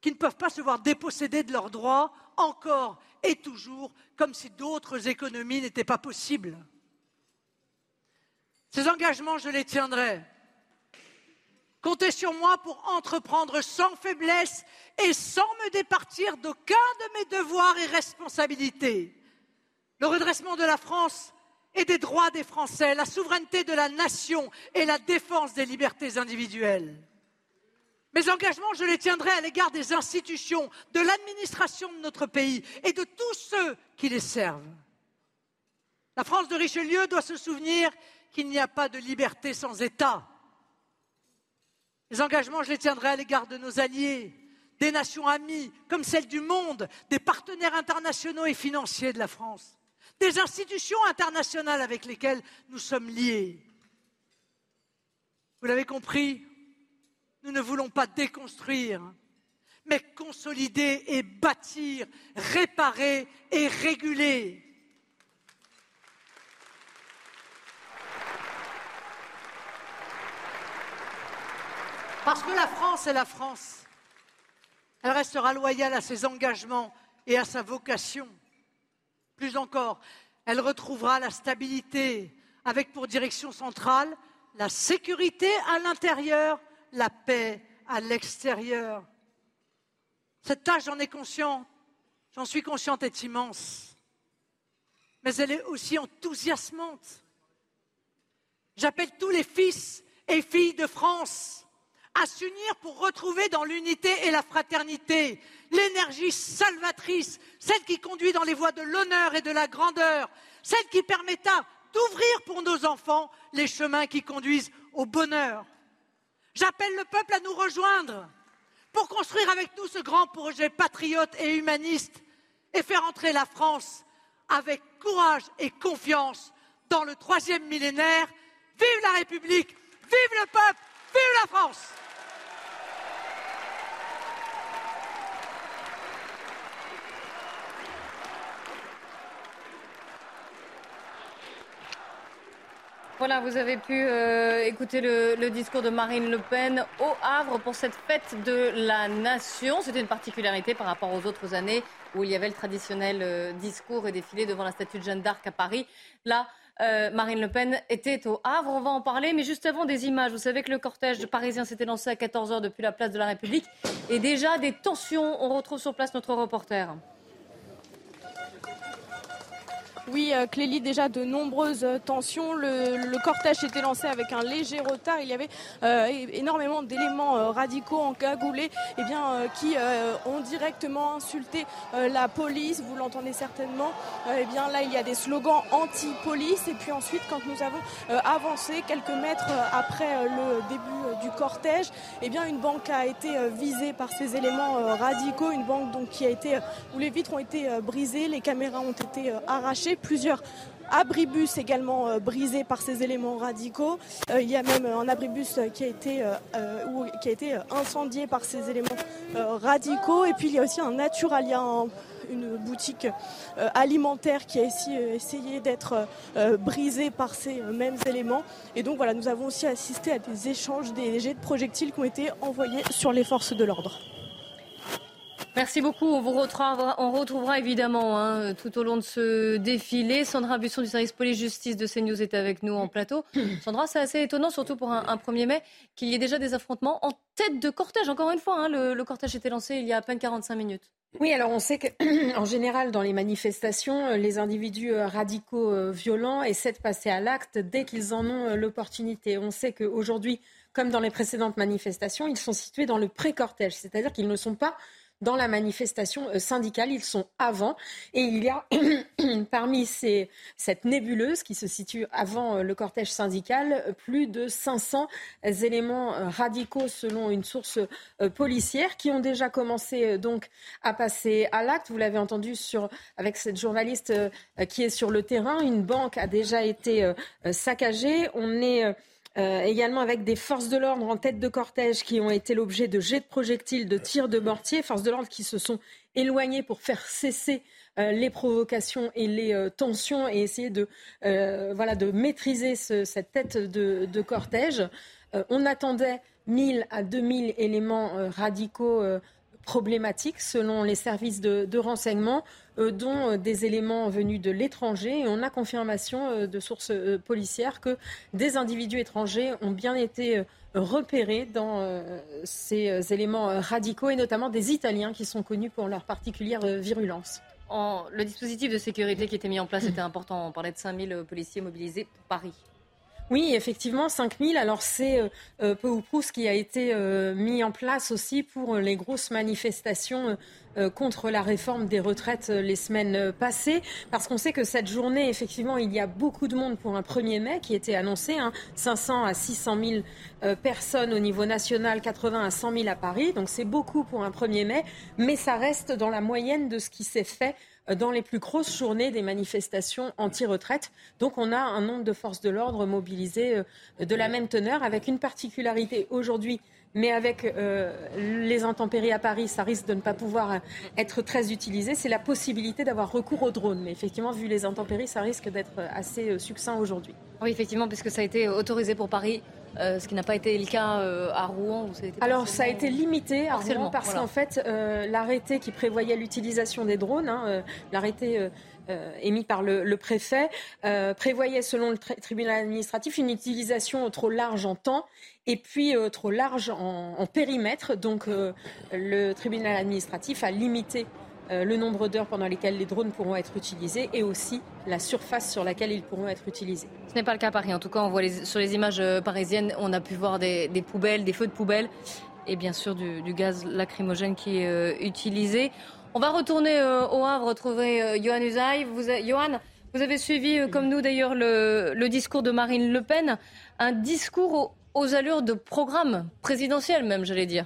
qui ne peuvent pas se voir dépossédés de leurs droits encore et toujours, comme si d'autres économies n'étaient pas possibles. Ces engagements, je les tiendrai. Comptez sur moi pour entreprendre sans faiblesse et sans me départir d'aucun de mes devoirs et responsabilités. Le redressement de la France et des droits des Français, la souveraineté de la nation et la défense des libertés individuelles. Mes engagements, je les tiendrai à l'égard des institutions, de l'administration de notre pays et de tous ceux qui les servent. La France de Richelieu doit se souvenir qu'il n'y a pas de liberté sans État. Les engagements, je les tiendrai à l'égard de nos alliés, des nations amies, comme celles du monde, des partenaires internationaux et financiers de la France, des institutions internationales avec lesquelles nous sommes liés. Vous l'avez compris, nous ne voulons pas déconstruire, mais consolider et bâtir, réparer et réguler. Parce que la France est la France. Elle restera loyale à ses engagements et à sa vocation. Plus encore, elle retrouvera la stabilité avec pour direction centrale la sécurité à l'intérieur, la paix à l'extérieur. Cette tâche, j'en ai conscient, j'en suis consciente, est immense. Mais elle est aussi enthousiasmante. J'appelle tous les fils et filles de France à s'unir pour retrouver dans l'unité et la fraternité l'énergie salvatrice, celle qui conduit dans les voies de l'honneur et de la grandeur, celle qui permettra d'ouvrir pour nos enfants les chemins qui conduisent au bonheur. J'appelle le peuple à nous rejoindre pour construire avec nous ce grand projet patriote et humaniste et faire entrer la France avec courage et confiance dans le troisième millénaire. Vive la République, vive le peuple, vive la France Voilà, vous avez pu euh, écouter le, discours de Marine Le Pen au Havre pour cette fête de la nation. C'était une particularité par rapport aux autres années où il y avait le traditionnel euh, discours et défilé devant la statue de Jeanne d'Arc à Paris. Là, euh, Marine Le Pen était au Havre, on va en parler, mais juste avant des images. Vous savez que le cortège parisien s'était lancé à 14h depuis la place de la République et déjà des tensions. On retrouve sur place notre reporter. Oui, euh, Clélie, déjà de nombreuses euh, tensions. Le, cortège était lancé avec un léger retard. Il y avait euh, énormément d'éléments radicaux encagoulés eh bien, qui ont directement insulté la police. Vous l'entendez certainement. eh bien, là, il y a des slogans anti-police. Et puis ensuite, quand nous avons avancé quelques mètres après le début du cortège, eh bien, une banque a été visée par ces éléments radicaux. Une banque donc, qui a été, où les vitres ont été brisées, les caméras ont été arrachées plusieurs abribus également euh, brisés par ces éléments radicaux. Euh, il y a même un abribus qui a été, euh, qui a été incendié par ces éléments radicaux. Et puis il y a aussi un Naturalia, une boutique alimentaire qui a essayé d'être brisée par ces mêmes éléments. Et donc voilà, nous avons aussi assisté à des échanges, des jets de projectiles qui ont été envoyés sur les forces de l'ordre. Merci beaucoup. On vous retrouvera, on retrouvera évidemment hein, tout au long de ce défilé. Sandra Busson du service police-justice de CNews est avec nous en plateau. Sandra, c'est assez étonnant, surtout pour un, 1er mai, qu'il y ait déjà des affrontements en tête de cortège. Encore une fois, hein, le, le cortège était lancé il y a à peine 45 minutes. Oui, alors on sait qu'en général, dans les manifestations, euh, les individus euh, radicaux euh, violents essaient de passer à l'acte dès qu'ils en ont l'opportunité. On sait qu'aujourd'hui, comme dans les précédentes manifestations, ils sont situés dans le pré-cortège, c'est-à-dire qu'ils ne sont pas dans la manifestation euh, syndicale. Ils sont avant. Et il y a parmi ces, cette nébuleuse qui se situe avant euh, le cortège syndical plus de 500 éléments euh, radicaux selon une source policière qui ont déjà commencé donc à passer à l'acte. Vous l'avez entendu sur, avec cette journaliste qui est sur le terrain. Une banque a déjà été saccagée. On est euh, également avec des forces de l'ordre en tête de cortège qui ont été l'objet de jets de projectiles, de tirs de mortier, forces de l'ordre qui se sont éloignées pour faire cesser euh, les provocations et les euh, tensions et essayer de, voilà, de maîtriser cette tête de, cortège. on attendait 1000 à 2000 éléments radicaux problématiques selon les services de renseignement. Euh, dont euh, des éléments venus de l'étranger. On a confirmation euh, de sources policières que des individus étrangers ont bien été repérés dans ces éléments radicaux, et notamment des Italiens qui sont connus pour leur particulière virulence. le dispositif de sécurité qui était mis en place était important. On parlait de 5000 policiers mobilisés pour Paris. Oui, effectivement, 5000. Alors c'est euh, euh, peu ou prou ce qui a été euh, mis en place aussi pour les grosses manifestations contre la réforme des retraites les semaines passées. Parce qu'on sait que cette journée, effectivement, il y a beaucoup de monde pour un 1er mai qui était annoncé. 500 hein, à 600 000 personnes au niveau national, 80 à 100 000 à Paris. Donc c'est beaucoup pour un 1er mai. Mais ça reste dans la moyenne de ce qui s'est fait dans les plus grosses journées des manifestations anti-retraite. Donc on a un nombre de forces de l'ordre mobilisées euh, de la même teneur, avec une particularité aujourd'hui mais avec euh, les intempéries à Paris, ça risque de ne pas pouvoir être très utilisé. C'est la possibilité d'avoir recours aux drones. Mais effectivement, vu les intempéries, ça risque d'être assez euh, succinct aujourd'hui. Oui, effectivement, puisque ça a été autorisé pour Paris euh, ce qui n'a pas été le cas euh, à Rouen Alors ça a été limité à Rouen parce qu'en fait euh, l'arrêté qui prévoyait l'utilisation des drones, hein, l'arrêté émis par le, préfet, prévoyait selon le tribunal administratif une utilisation trop large en temps et puis trop large en, en périmètre. Donc le tribunal administratif a limité le nombre d'heures pendant lesquelles les drones pourront être utilisés et aussi la surface sur laquelle ils pourront être utilisés. Ce n'est pas le cas à Paris. En tout cas, on voit sur les images euh, parisiennes, on a pu voir des, poubelles, des feux de poubelles et bien sûr du, gaz lacrymogène qui est euh, utilisé. On va retourner au Havre, retrouver Johan Usaï. Vous, Johan, vous avez suivi, comme nous d'ailleurs, le, discours de Marine Le Pen, un discours aux allures de programme présidentiel même, j'allais dire.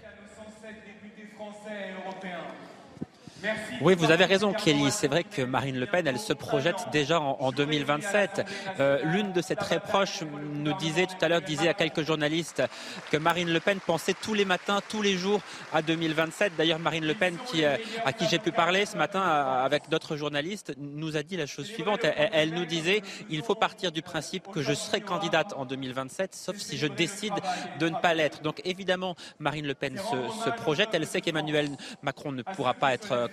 Oui, vous avez raison, Kelly. C'est vrai que Marine Le Pen, elle se projette déjà en, 2027. Euh, l'une de ses très proches nous disait tout à l'heure, disait à quelques journalistes que Marine Le Pen pensait tous les matins, tous les jours à 2027. D'ailleurs, Marine Le Pen, qui, euh, à qui j'ai pu parler ce matin avec d'autres journalistes, nous a dit la chose suivante. Elle, nous disait, il faut partir du principe que je serai candidate en 2027, sauf si je décide de ne pas l'être. Donc évidemment, Marine Le Pen se, se projette. Elle sait qu'Emmanuel Macron ne pourra pas être euh,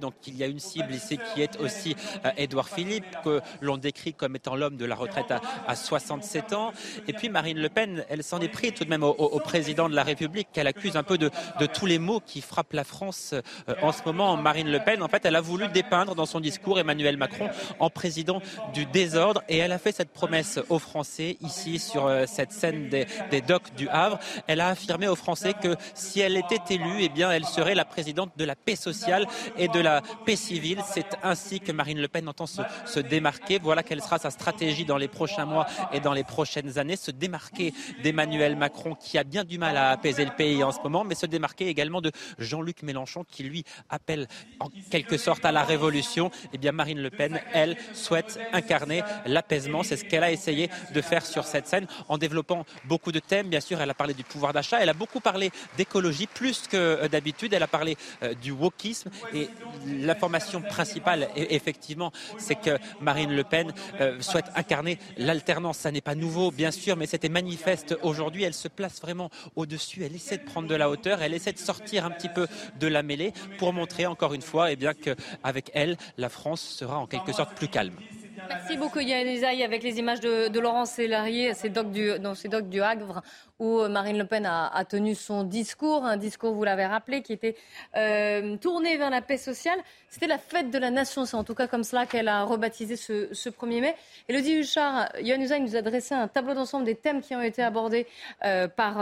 Donc il y a une cible ici qui est aussi euh, Édouard Philippe, que l'on décrit comme étant l'homme de la retraite à, 67 ans. Et puis Marine Le Pen, elle s'en est pris tout de même au, président de la République, qu'elle accuse un peu de, tous les maux qui frappent la France euh, en ce moment. Marine Le Pen, en fait, elle a voulu dépeindre dans son discours Emmanuel Macron en président du désordre et elle a fait cette promesse aux Français ici sur euh, cette scène des, des docks du Havre. Elle a affirmé aux Français que si elle était élue, eh bien, elle serait la présidente de la paix sociale et de la paix civile. C'est ainsi que Marine Le Pen entend se, démarquer. Voilà quelle sera sa stratégie dans les prochains mois et dans les prochaines années. Se démarquer d'Emmanuel Macron qui a bien du mal à apaiser le pays en ce moment, mais se démarquer également de Jean-Luc Mélenchon qui lui appelle en quelque sorte à la révolution. Eh bien Marine Le Pen, elle, souhaite incarner l'apaisement. C'est ce qu'elle a essayé de faire sur cette scène en développant beaucoup de thèmes. Bien sûr, elle a parlé du pouvoir d'achat, elle a beaucoup parlé d'écologie plus que d'habitude. Elle a parlé euh, du wokisme et l'information principale, e-, effectivement, c'est que Marine Le Pen euh, souhaite incarner l'alternance. Ça n'est pas nouveau, bien sûr, mais c'était manifeste aujourd'hui. Elle se place vraiment au-dessus. Elle essaie de prendre de la hauteur. Elle essaie de sortir un petit peu de la mêlée pour montrer encore une fois, eh bien, qu'avec elle, la France sera en quelque sorte plus calme. Merci beaucoup Yann Isaïe avec les images de, de Laurent Sélarié dans ces docks du Havre où euh, Marine Le Pen a, tenu son discours, un discours, vous l'avez rappelé, qui était euh, tourné vers la paix sociale. C'était la fête de la nation, c'est en tout cas comme cela qu'elle a rebaptisé ce, 1er mai. Le Huchard, Yann Isaïe nous a dressé un tableau d'ensemble des thèmes qui ont été abordés euh, par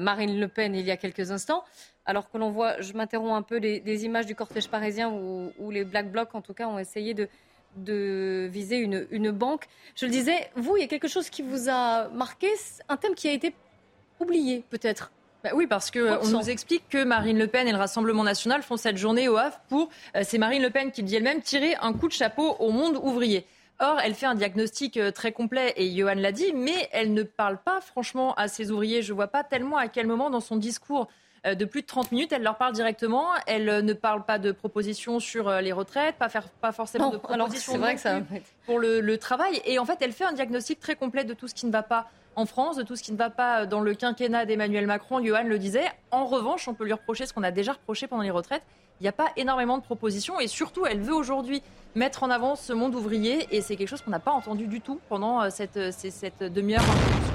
Marine Le Pen il y a quelques instants alors que l'on voit, je m'interromps un peu, des, images du cortège parisien où, les Black Blocs, en tout cas, ont essayé de, de viser une, banque. Je le disais, vous, il y a quelque chose qui vous a marqué, un thème qui a été oublié peut-être. Bah oui, parce qu'on nous explique que Marine Le Pen et le Rassemblement national font cette journée au Havre pour, euh, c'est Marine Le Pen qui dit elle-même, tirer un coup de chapeau au monde ouvrier. Or, elle fait un diagnostic euh, très complet, et Johan l'a dit, mais elle ne parle pas franchement à ses ouvriers. Je ne vois pas tellement à quel moment dans son discours euh, de plus de 30 minutes. Elle leur parle directement. Elle euh, ne parle pas de propositions sur euh, les retraites, pas, faire, pas forcément de propositions vrai que ça... pour le, travail. Et en fait, elle fait un diagnostic très complet de tout ce qui ne va pas en France, de tout ce qui ne va pas dans le quinquennat d'Emmanuel Macron. Johan le disait. En revanche, on peut lui reprocher ce qu'on a déjà reproché pendant les retraites. Il n'y a pas énormément de propositions et surtout, elle veut aujourd'hui mettre en avant ce monde ouvrier et c'est quelque chose qu'on n'a pas entendu du tout pendant cette, cette demi-heure,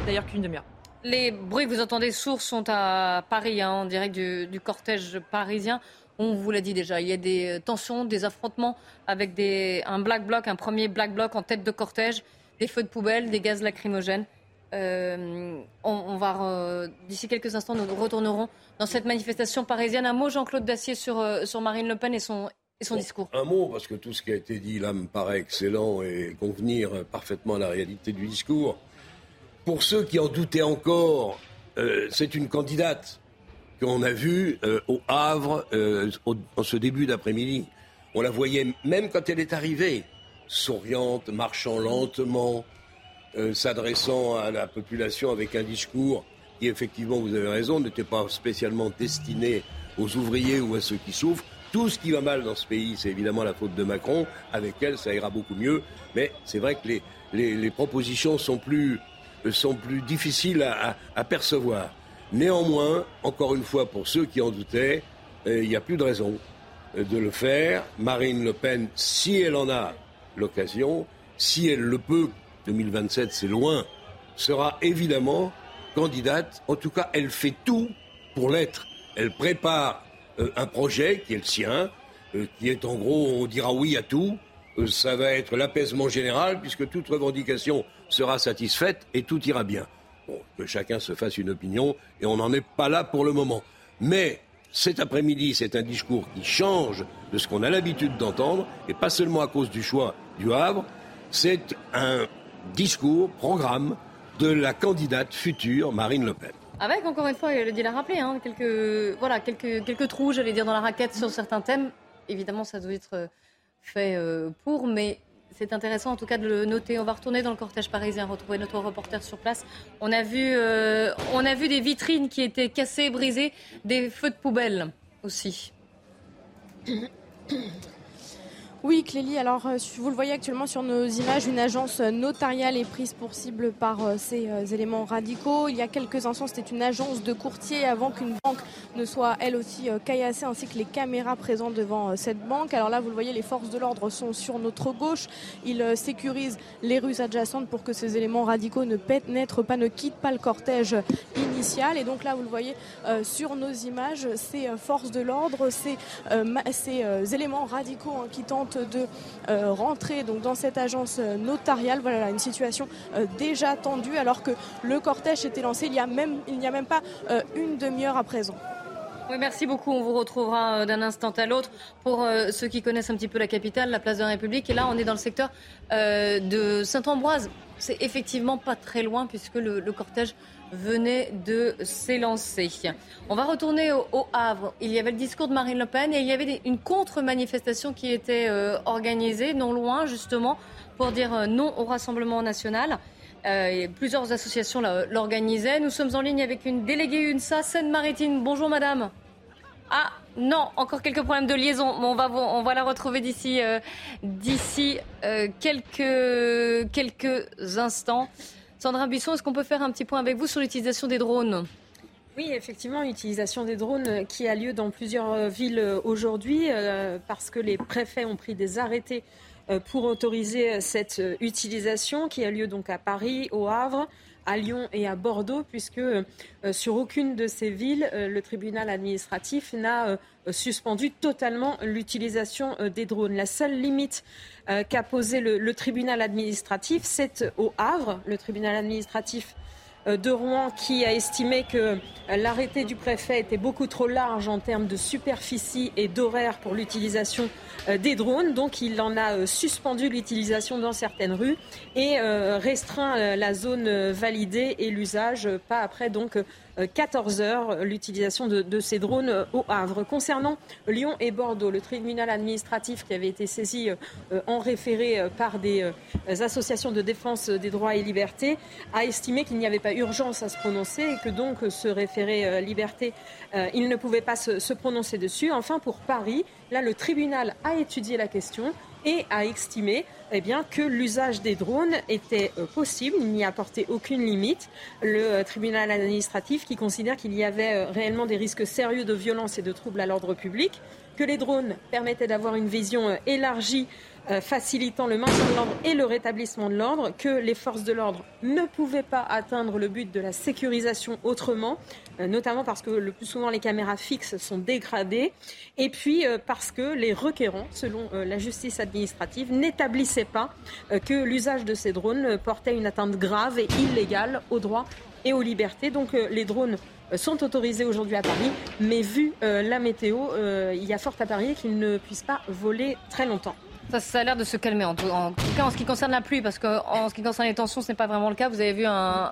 d'ailleurs qu'une demi-heure. Les bruits que vous entendez sourds sont à Paris, hein, en direct du, cortège parisien. On vous l'a dit déjà, il y a des tensions, des affrontements avec des, un black bloc, un premier black bloc en tête de cortège, des feux de poubelle, des gaz lacrymogènes. Euh, on, va d'ici quelques instants, nous retournerons dans cette manifestation parisienne. Un mot, Jean-Claude Dacier, sur, euh, sur Marine Le Pen et son, et son discours. Un mot, parce que tout ce qui a été dit là me paraît excellent et convenir parfaitement à la réalité du discours. Pour ceux qui en doutaient encore, euh, c'est une candidate qu'on a vue euh, au Havre euh, en ce début d'après-midi. On la voyait même quand elle est arrivée, souriante, marchant lentement, s'adressant à la population avec un discours qui, effectivement, vous avez raison, n'était pas spécialement destiné aux ouvriers ou à ceux qui souffrent. Tout ce qui va mal dans ce pays, c'est évidemment la faute de Macron. Avec elle, ça ira beaucoup mieux. Mais c'est vrai que les, les propositions sont plus sont plus difficiles à, percevoir. Néanmoins, encore une fois, pour ceux qui en doutaient, euh, il n'y a plus de raison euh, de le faire. Marine Le Pen, si elle en a l'occasion, si elle le peut, 2027 c'est loin, sera évidemment candidate. En tout cas, elle fait tout pour l'être. Elle prépare euh, un projet qui est le sien. qui est en gros, on dira oui à tout. ça va être l'apaisement général, puisque toute revendication sera satisfaite et tout ira bien. Bon, que chacun se fasse une opinion, et on n'en est pas là pour le moment. Mais cet après-midi, c'est un discours qui change de ce qu'on a l'habitude d'entendre, et pas seulement à cause du choix du Havre, c'est un discours, programme de la candidate future Marine Le Pen. Avec, encore une fois, le dit l'a rappelé, hein, quelques, voilà, quelques, quelques trous, j'allais dire, dans la raquette sur certains thèmes. Évidemment, ça doit être fait euh, pour, mais c'est intéressant en tout cas de le noter. On va retourner dans le cortège parisien, retrouver notre reporter sur place. On a vu, euh, on a vu des vitrines qui étaient cassées, brisées, des feux de poubelle aussi. Oui, Clélie, alors euh, vous le voyez actuellement sur nos images, une agence notariale est prise pour cible par euh, ces euh, éléments radicaux. Il y a quelques instants, c'était une agence de courtier avant qu'une banque ne soit elle aussi caillassée, ainsi que les caméras présentes devant cette banque. Alors là, vous le voyez, les forces de l'ordre sont sur notre gauche. Ils sécurisent les rues adjacentes pour que ces éléments radicaux ne pénètrent pas, ne quittent pas le cortège initial. Et donc là, vous le voyez sur nos images, ces forces de l'ordre, ces, éléments radicaux qui tentent de euh, rentrer donc dans cette agence euh, notariale. Voilà une situation euh, déjà tendue alors que le cortège était lancé il y a même il n'y a même pas une demi-heure à présent. Oui, merci beaucoup. On vous retrouvera d'un instant à l'autre pour ceux qui connaissent un petit peu la capitale, la place de la République. Et là, on est dans le secteur de Saint-Ambroise. C'est effectivement pas très loin puisque le cortège venait de s'élancer. On va retourner au, Havre. Il y avait le discours de Marine Le Pen et il y avait une contre-manifestation qui était euh, organisée, non loin justement, pour dire euh, non au Rassemblement national. Euh, plusieurs associations l'organisaient. Nous sommes en ligne avec une déléguée UNSA Seine-Maritime. Bonjour madame. Ah non, encore quelques problèmes de liaison. on, va, on va la retrouver d'ici d'ici quelques, quelques instants. Sandra Buisson, est-ce qu'on peut faire un petit point avec vous sur l'utilisation des drones? Oui, effectivement, l'utilisation des drones qui a lieu dans plusieurs euh, villes euh, aujourd'hui euh, parce que les préfets ont pris des arrêtés pour autoriser cette utilisation qui a lieu donc à Paris, au Havre, à Lyon et à Bordeaux, puisque sur aucune de ces villes, le tribunal administratif n'a suspendu totalement l'utilisation des drones. La seule limite euh, qu'a posé le, tribunal administratif, c'est au Havre, le tribunal administratif euh, de Rouen qui a estimé que euh, l'arrêté du préfet était beaucoup trop large en termes de superficie et d'horaire pour l'utilisation des drones. Donc il en a suspendu l'utilisation dans certaines rues et restreint la zone validée et l'usage pas après donc 14 heures l'utilisation de, ces drones au Havre. Concernant Lyon et Bordeaux, le tribunal administratif qui avait été saisi euh, en référé euh, par des euh, associations de défense des droits et libertés a estimé qu'il n'y avait pas urgence à se prononcer et que donc ce référé liberté, il ne pouvait pas se prononcer dessus. Enfin, pour Paris, là, le tribunal a étudié la question et a estimé eh bien, que l'usage des drones était euh, possible. Il n'y a apporté aucune limite. Le euh, tribunal administratif qui considère qu'il y avait euh, réellement des risques sérieux de violence et de troubles à l'ordre public, que les drones permettaient d'avoir une vision élargie facilitant le maintien de l'ordre et le rétablissement de l'ordre, que les forces de l'ordre ne pouvaient pas atteindre le but de la sécurisation autrement, euh, notamment parce que le plus souvent les caméras fixes sont dégradées, et puis euh, parce que les requérants, selon la justice administrative, n'établissaient pas que l'usage de ces drones portait une atteinte grave et illégale aux droits et aux libertés. Donc les drones sont autorisés aujourd'hui à Paris, mais vu la météo, il y a fort à parier qu'ils ne puissent pas voler très longtemps. Ça, a l'air de se calmer, en tout, cas en ce qui concerne la pluie, parce qu'en ce qui concerne les tensions, ce n'est pas vraiment le cas. Vous avez vu un,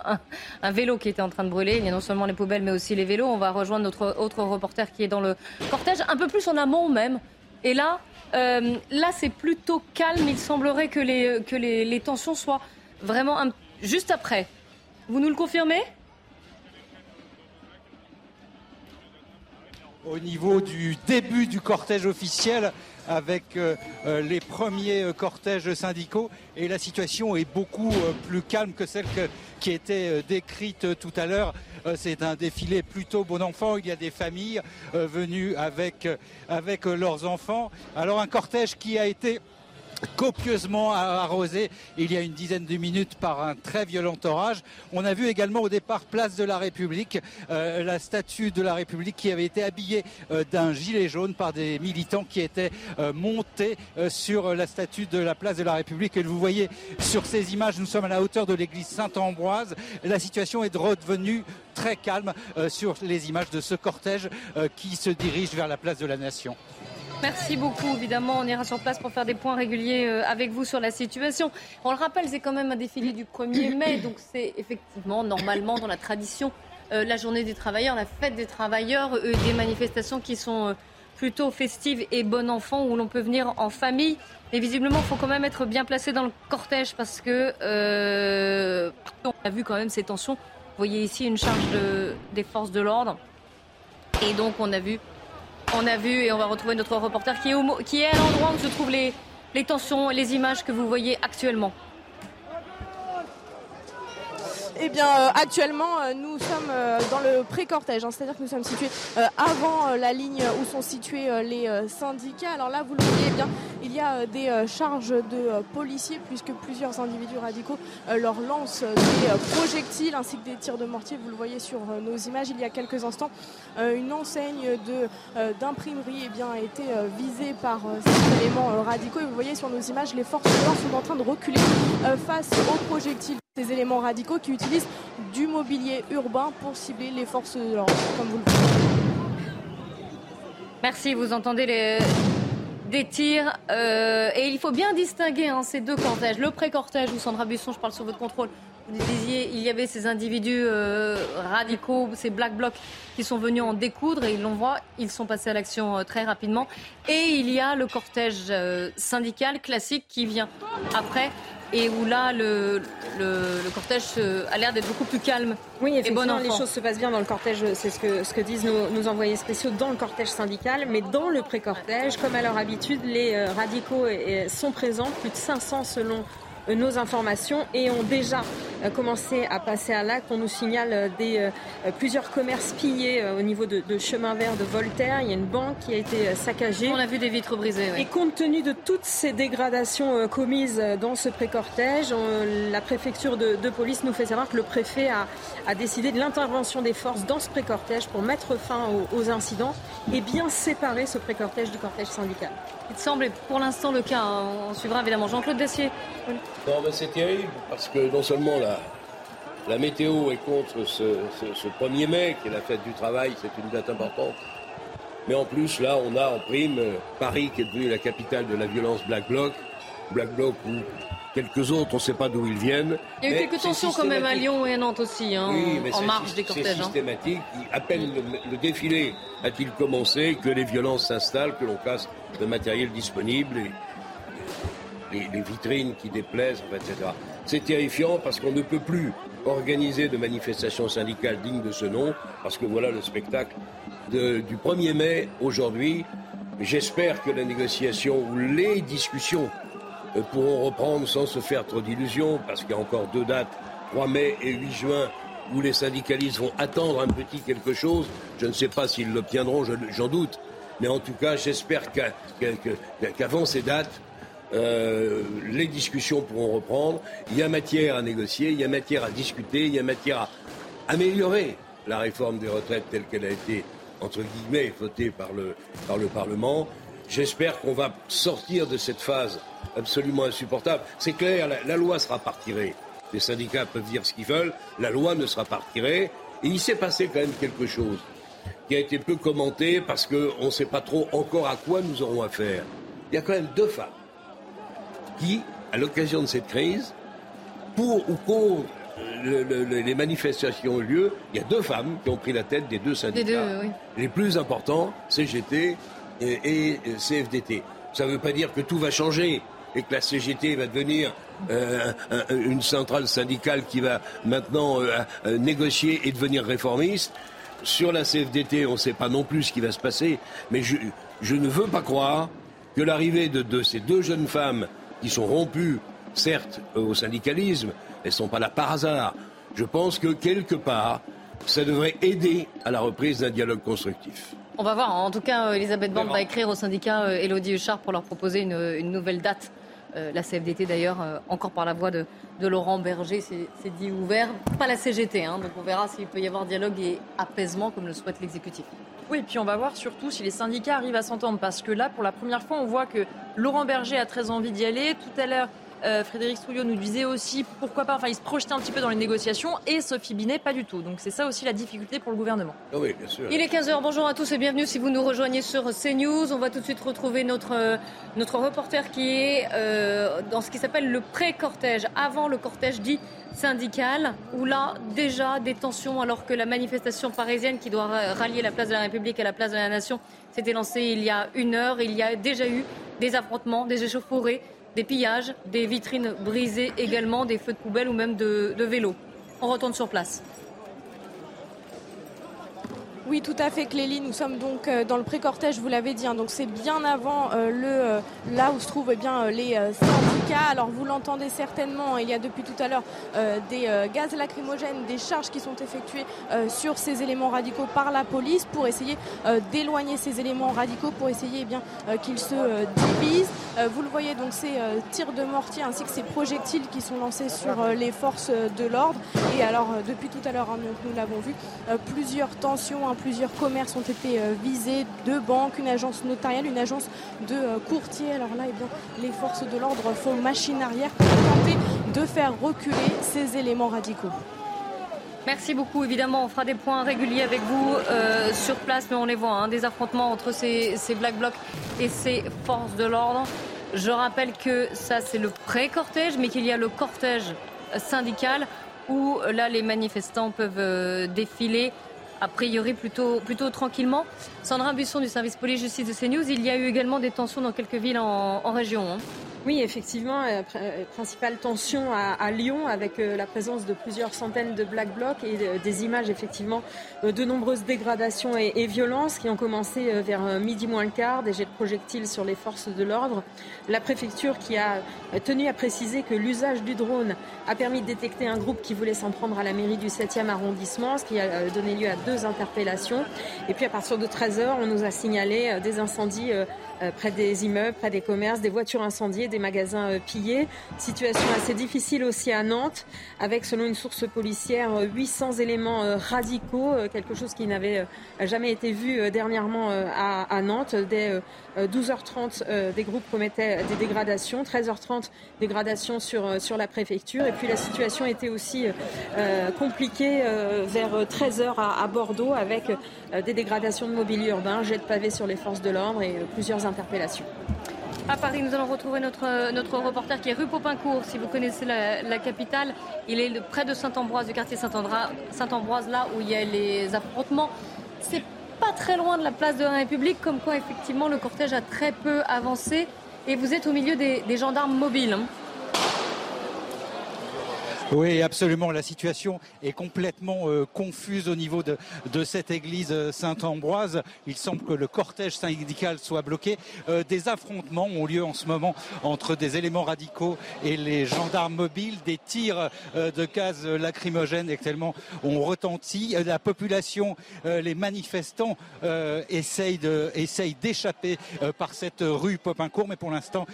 vélo qui était en train de brûler. Il y a non seulement les poubelles, mais aussi les vélos. On va rejoindre notre autre reporter qui est dans le cortège, un peu plus en amont même. Et là, euh, là c'est plutôt calme. Il semblerait que les, que les, tensions soient vraiment juste après. Vous nous le confirmez? Au niveau du début du cortège officiel, avec euh, euh, les premiers euh, cortèges syndicaux et la situation est beaucoup plus calme que celle qui était décrite tout à l'heure. C'est un défilé plutôt bon enfant. Il y a des familles venues avec, avec leurs enfants. Alors un cortège qui a été copieusement arrosé il y a une dizaine de minutes par un très violent orage. On a vu également au départ place de la République euh, la statue de la République qui avait été habillée euh, d'un gilet jaune par des militants qui étaient euh, montés sur la statue de la place de la République. Et vous voyez sur ces images, nous sommes à la hauteur de l'église Saint-Ambroise. La situation est redevenue très calme sur les images de ce cortège qui se dirige vers la place de la Nation. Merci beaucoup. Évidemment, on ira sur place pour faire des points réguliers euh, avec vous sur la situation. On le rappelle, c'est quand même un défilé du 1er mai, donc c'est effectivement normalement dans la tradition euh, la journée des travailleurs, la fête des travailleurs, euh, des manifestations qui sont plutôt festives et bon enfant où l'on peut venir en famille. Mais visiblement, il faut quand même être bien placé dans le cortège parce que on a vu quand même ces tensions. Vous voyez ici une charge des forces de l'ordre. Et donc, on a vu on a vu et on va retrouver notre reporter qui est, qui est à l'endroit où se trouvent les, les tensions, les images que vous voyez actuellement. Eh bien, euh, actuellement, euh, nous sommes euh, dans le pré-cortège, hein. c'est-à-dire que nous sommes situés avant la ligne où sont situés les syndicats. Alors là, vous le voyez, eh bien, il y a des charges de policiers puisque plusieurs individus radicaux leur lancent des projectiles ainsi que des tirs de mortier. Vous le voyez sur nos images. Il y a quelques instants, une enseigne d'imprimerie eh a été visée par ces éléments radicaux. Et vous voyez sur nos images, les forces de l'ordre sont en train de reculer face aux projectiles. Ces éléments radicaux qui utilisent du mobilier urbain pour cibler les forces de l'ordre, comme vous le voyez. Merci, vous entendez les, des tirs. Euh, et il faut bien distinguer hein, ces deux cortèges. Le pré-cortège, où Sandra Busson, je parle sur votre contrôle, vous disiez, il y avait ces individus euh, radicaux, ces black blocs qui sont venus en découdre et l'on voit, ils sont passés à l'action euh, très rapidement. Et il y a le cortège syndical classique qui vient après et où là, le, le, cortège a l'air d'être beaucoup plus calme. Oui, effectivement, les choses se passent bien dans le cortège, c'est ce que, ce que disent nos, nos, envoyés spéciaux dans le cortège syndical, mais dans le pré-cortège, comme à leur habitude, les euh, radicaux sont présents, plus de 500 selon euh, nos informations et ont déjà euh, commencé à passer à l'acte. On nous signale euh, des, plusieurs commerces pillés au niveau de, chemin vert de Voltaire. Il y a une banque qui a été saccagée. On a vu des vitres brisées. Et compte tenu de toutes ces dégradations commises dans ce pré-cortège, la préfecture de, police nous fait savoir que le préfet a, a décidé de l'intervention des forces dans ce pré-cortège pour mettre fin aux, aux incidents et bien séparer ce pré-cortège du cortège syndical. Il semble pour l'instant le cas. Hein. On suivra évidemment Jean-Claude Dacier. Non, mais c'est terrible parce que non seulement la, météo est contre ce, 1er mai, qui est la fête du travail, c'est une date importante. Mais en plus, là, on a en prime euh, Paris, qui est devenu la capitale de la violence Black Bloc. Black Bloc où quelques autres, on ne sait pas d'où ils viennent. Il y a eu quelques tensions quand même à Lyon et à Nantes aussi, hein, en marge des cortèges. C'est hein. systématique. À peine le défilé a-t-il commencé que les violences s'installent, que l'on casse le matériel disponible, et les, vitrines qui déplaisent, etc. C'est terrifiant parce qu'on ne peut plus organiser de manifestations syndicales dignes de ce nom, parce que voilà le spectacle du 1er mai aujourd'hui. J'espère que la négociation ou les discussions pourront reprendre sans se faire trop d'illusions, parce qu'il y a encore deux dates, 3 mai et 8 juin, où les syndicalistes vont attendre un petit quelque chose. Je ne sais pas s'ils l'obtiendront, j'en doute. Mais en tout cas, j'espère qu'avant ces dates, euh, les discussions pourront reprendre. Il y a matière à négocier, il y a matière à discuter, il y a matière à améliorer la réforme des retraites telle qu'elle a été, entre guillemets, votée par le, par le Parlement. J'espère qu'on va sortir de cette phase absolument insupportable. C'est clair, la, loi sera pas retirée. Les syndicats peuvent dire ce qu'ils veulent, la loi ne sera pas retirée. Et il s'est passé quand même quelque chose qui a été peu commenté parce qu'on ne sait pas trop encore à quoi nous aurons affaire. Il y a quand même deux femmes qui, à l'occasion de cette crise, pour ou contre les manifestations ont lieu, il y a deux femmes qui ont pris la tête des deux syndicats. Les plus importants, CGT et, CFDT. Ça ne veut pas dire que tout va changer et que la CGT va devenir euh, une centrale syndicale qui va maintenant euh, euh, négocier et devenir réformiste. Sur la CFDT, on ne sait pas non plus ce qui va se passer, mais je, ne veux pas croire que l'arrivée de, ces deux jeunes femmes qui sont rompues, certes, au syndicalisme, elles ne sont pas là par hasard. Je pense que quelque part, ça devrait aider à la reprise d'un dialogue constructif. On va voir. En tout cas, Elisabeth Borne va écrire au syndicat Elodie Huchard pour leur proposer une, nouvelle date la CFDT d'ailleurs, encore par la voix de, Laurent Berger, s'est dit ouvert. Pas la CGT, hein, donc on verra s'il peut y avoir dialogue et apaisement comme le souhaite l'exécutif. Oui, et puis on va voir surtout si les syndicats arrivent à s'entendre, parce que là, pour la première fois, on voit que Laurent Berger a très envie d'y aller. Tout à l'heure, euh, Frédéric Souillot nous disait aussi pourquoi pas, enfin il se projetait un petit peu dans les négociations et Sophie Binet pas du tout. Donc c'est ça aussi la difficulté pour le gouvernement. Ah oui, bien sûr. Il est 15h, bonjour à tous et bienvenue si vous nous rejoignez sur CNews. On va tout de suite retrouver notre, euh, notre reporter qui est euh, dans ce qui s'appelle le pré-cortège, avant le cortège dit syndical, où là déjà des tensions alors que la manifestation parisienne qui doit rallier la place de la République à la place de la Nation s'était lancée il y a une heure. Il y a déjà eu des affrontements, des échauffourées des pillages, des vitrines brisées également, des feux de poubelle ou même de, de vélos. On retourne sur place. Oui, tout à fait, Clélie. Nous sommes donc euh, dans le pré-cortège, vous l'avez dit. Hein. donc c'est bien avant euh, le euh, là où se trouvent eh bien les syndicats. Alors vous l'entendez certainement. Il y a depuis tout à l'heure des gaz lacrymogènes, des charges qui sont effectuées sur ces éléments radicaux par la police pour essayer d'éloigner ces éléments radicaux, pour essayer eh bien qu'ils se divisent. vous le voyez donc ces tirs de mortier ainsi que ces projectiles qui sont lancés sur les forces de l'ordre. Et alors depuis tout à l'heure, hein, nous l'avons vu, plusieurs tensions plusieurs commerces ont été euh, visés, deux banques, une agence notariale, une agence de euh, courtier. Alors là, eh les forces de l'ordre font machine arrière pour tenter de faire reculer ces éléments radicaux. Merci beaucoup. Évidemment, on fera des points réguliers avec vous euh, sur place, mais on les voit, hein, des affrontements entre ces, ces Black Blocs et ces forces de l'ordre. Je rappelle que ça, c'est le pré-cortège, mais qu'il y a le cortège syndical où là, les manifestants peuvent défiler a priori plutôt, plutôt tranquillement. Sandra Buisson du service police-justice de CNews, il y a eu également des tensions dans quelques villes en, région. Hein. Oui, effectivement, euh, euh, principale tension à, Lyon avec euh, la présence de plusieurs centaines de black blocs et des images effectivement de nombreuses dégradations et, violences qui ont commencé vers midi moins le quart, des jets de projectiles sur les forces de l'ordre. La préfecture qui a tenu à préciser que l'usage du drone a permis de détecter un groupe qui voulait s'en prendre à la mairie du 7e arrondissement, ce qui a donné lieu à deux interpellations. Et puis à partir de 13h, on nous a signalé des incendies près des immeubles, près des commerces, des voitures incendiées, des magasins euh, pillés. Situation assez difficile aussi à Nantes, avec selon une source policière 800 éléments euh, radicaux, quelque chose qui n'avait jamais été vu dernièrement à, Nantes. Dès 12h30, des groupes commettaient des dégradations, 13h30, dégradations sur, sur la préfecture. Et puis la situation était aussi compliquée vers 13h à, Bordeaux, avec des dégradations de mobilier urbain, jet de pavés sur les forces de l'ordre et plusieurs interpellations. À Paris, nous allons retrouver notre, reporter qui est rue Popincourt. Si vous connaissez la, capitale, il est près de Saint-Ambroise, du quartier Saint-Ambroise, là où il y a les affrontements. C'est pas très loin de la place de la République, comme quoi effectivement le cortège a très peu avancé. Et vous êtes au milieu des, gendarmes mobiles. Hein. Oui, absolument. La situation est complètement euh, confuse au niveau de, cette église euh, Saint-Ambroise. Il semble que le cortège syndical soit bloqué. Euh, des affrontements ont lieu en ce moment entre des éléments radicaux et les gendarmes mobiles. Des tirs de gaz lacrymogène actuellement ont retenti. La population, les manifestants essayent d'échapper par cette rue Popincourt, mais pour l'instant,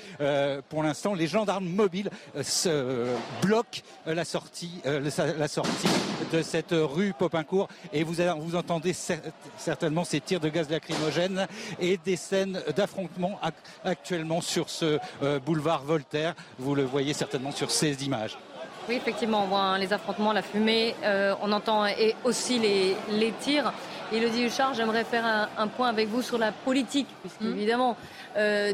pour l'instant, les gendarmes mobiles se bloquent sortie, euh, la sortie de cette rue Popincourt et vous, vous entendez certainement ces tirs de gaz lacrymogène et des scènes d'affrontement actuellement sur ce euh, boulevard Voltaire. Vous le voyez certainement sur ces images. Oui, effectivement, on voit hein, les affrontements, la fumée, euh, on entend et aussi les, les tirs. Elodie Huchard, j'aimerais faire un, point avec vous sur la politique, puisque mmh. évidemment,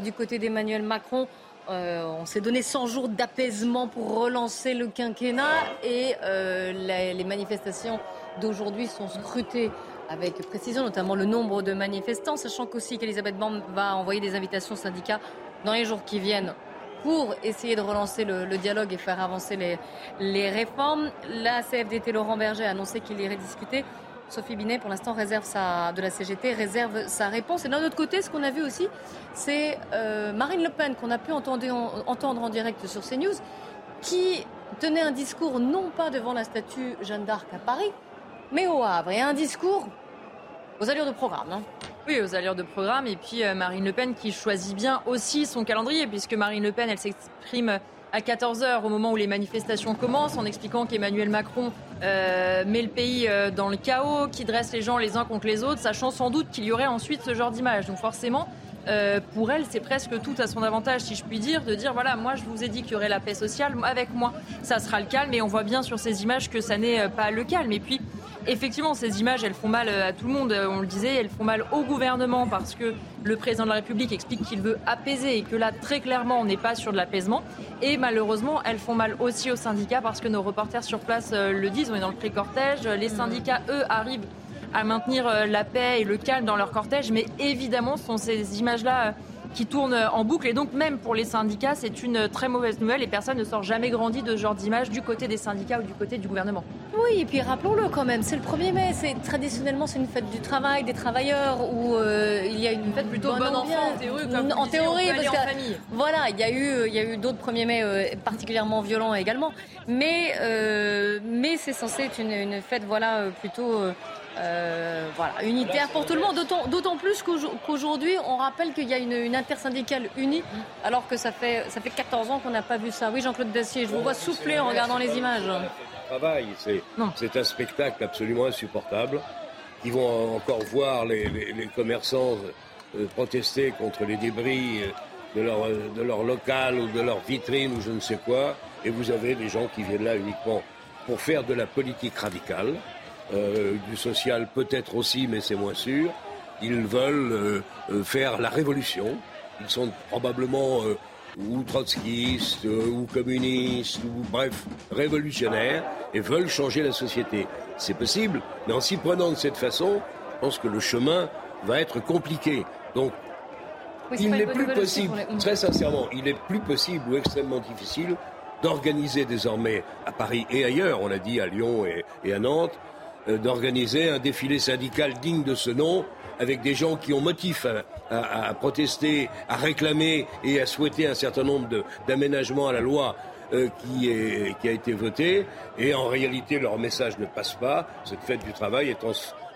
du côté d'Emmanuel Macron, euh, on s'est donné 100 jours d'apaisement pour relancer le quinquennat et euh, les, manifestations d'aujourd'hui sont scrutées avec précision, notamment le nombre de manifestants, sachant qu'aussi qu'Elisabeth Borne va envoyer des invitations aux syndicats dans les jours qui viennent pour essayer de relancer le, dialogue et faire avancer les, les réformes. La CFDT Laurent Berger a annoncé qu'il irait discuter Sophie Binet, pour l'instant, réserve sa, de la CGT, réserve sa réponse. Et d'un autre côté, ce qu'on a vu aussi, c'est euh, Marine Le Pen, qu'on a pu entendre en, direct sur CNews, qui tenait un discours non pas devant la statue Jeanne d'Arc à Paris, mais au Havre. Et un discours aux allures de programme. Hein. Oui, aux allures de programme. Et puis Marine Le Pen qui choisit bien aussi son calendrier, puisque Marine Le Pen, elle s'exprime à 14h au moment où les manifestations commencent en expliquant qu'Emmanuel Macron euh, met le pays euh, dans le chaos, qui dresse les gens les uns contre les autres, sachant sans doute qu'il y aurait ensuite ce genre d'image. Donc forcément, euh, pour elle, c'est presque tout à son avantage, si je puis dire, de dire voilà, moi je vous ai dit qu'il y aurait la paix sociale, avec moi ça sera le calme, et on voit bien sur ces images que ça n'est pas le calme. Et puis, effectivement, ces images, elles font mal à tout le monde, on le disait, elles font mal au gouvernement parce que le président de la République explique qu'il veut apaiser et que là, très clairement, on n'est pas sur de l'apaisement. Et malheureusement, elles font mal aussi aux syndicats parce que nos reporters sur place euh, le disent, on est dans le pré-cortège, les syndicats, eux, arrivent à maintenir euh, la paix et le calme dans leur cortège, mais évidemment, ce sont ces images-là qui tourne en boucle. Et donc, même pour les syndicats, c'est une très mauvaise nouvelle et personne ne sort jamais grandi de ce genre d'image du côté des syndicats ou du côté du gouvernement. Oui, et puis rappelons-le quand même, c'est le 1er mai. C'est, traditionnellement, c'est une fête du travail, des travailleurs, où euh, il y a une fête plutôt bonne, enfant, en théorie, en théorie parce que, famille. Voilà, il y a eu, il y a eu d'autres 1er mai euh, particulièrement violents également. Mais, euh, mais c'est censé être une, une fête voilà, plutôt euh, voilà, unitaire pour tout le monde. D'autant plus qu'aujourd'hui, on rappelle qu'il y a une, intersyndicale unie, alors que ça fait, ça fait 14 ans qu'on n'a pas vu ça. Oui, Jean-Claude Dacier, je vous vois souffler en regardant les images. Travail, c'est un spectacle absolument insupportable. Ils vont encore voir les, commerçants euh, protester contre les débris de leur, de leur local ou de leur vitrine ou je ne sais quoi. Et vous avez des gens qui viennent là uniquement pour faire de la politique radicale. Euh, du social peut-être aussi, mais c'est moins sûr. Ils veulent euh, euh, faire la révolution. Ils sont probablement ou trotskistes, ou communistes, ou bref, révolutionnaires, et veulent changer la société. C'est possible, mais en s'y prenant de cette façon, je pense que le chemin va être compliqué. Donc, il n'est plus possible, très sincèrement, il est plus possible ou extrêmement difficile d'organiser désormais à Paris et ailleurs, on l'a dit à Lyon et à Nantes, euh, d'organiser un défilé syndical digne de ce nom, avec des gens qui ont motif à, protester, à réclamer et à souhaiter un certain nombre d'aménagements à la loi euh, qui, est, qui, a été voté. Et en réalité, leur message ne passe pas. Cette fête du travail est,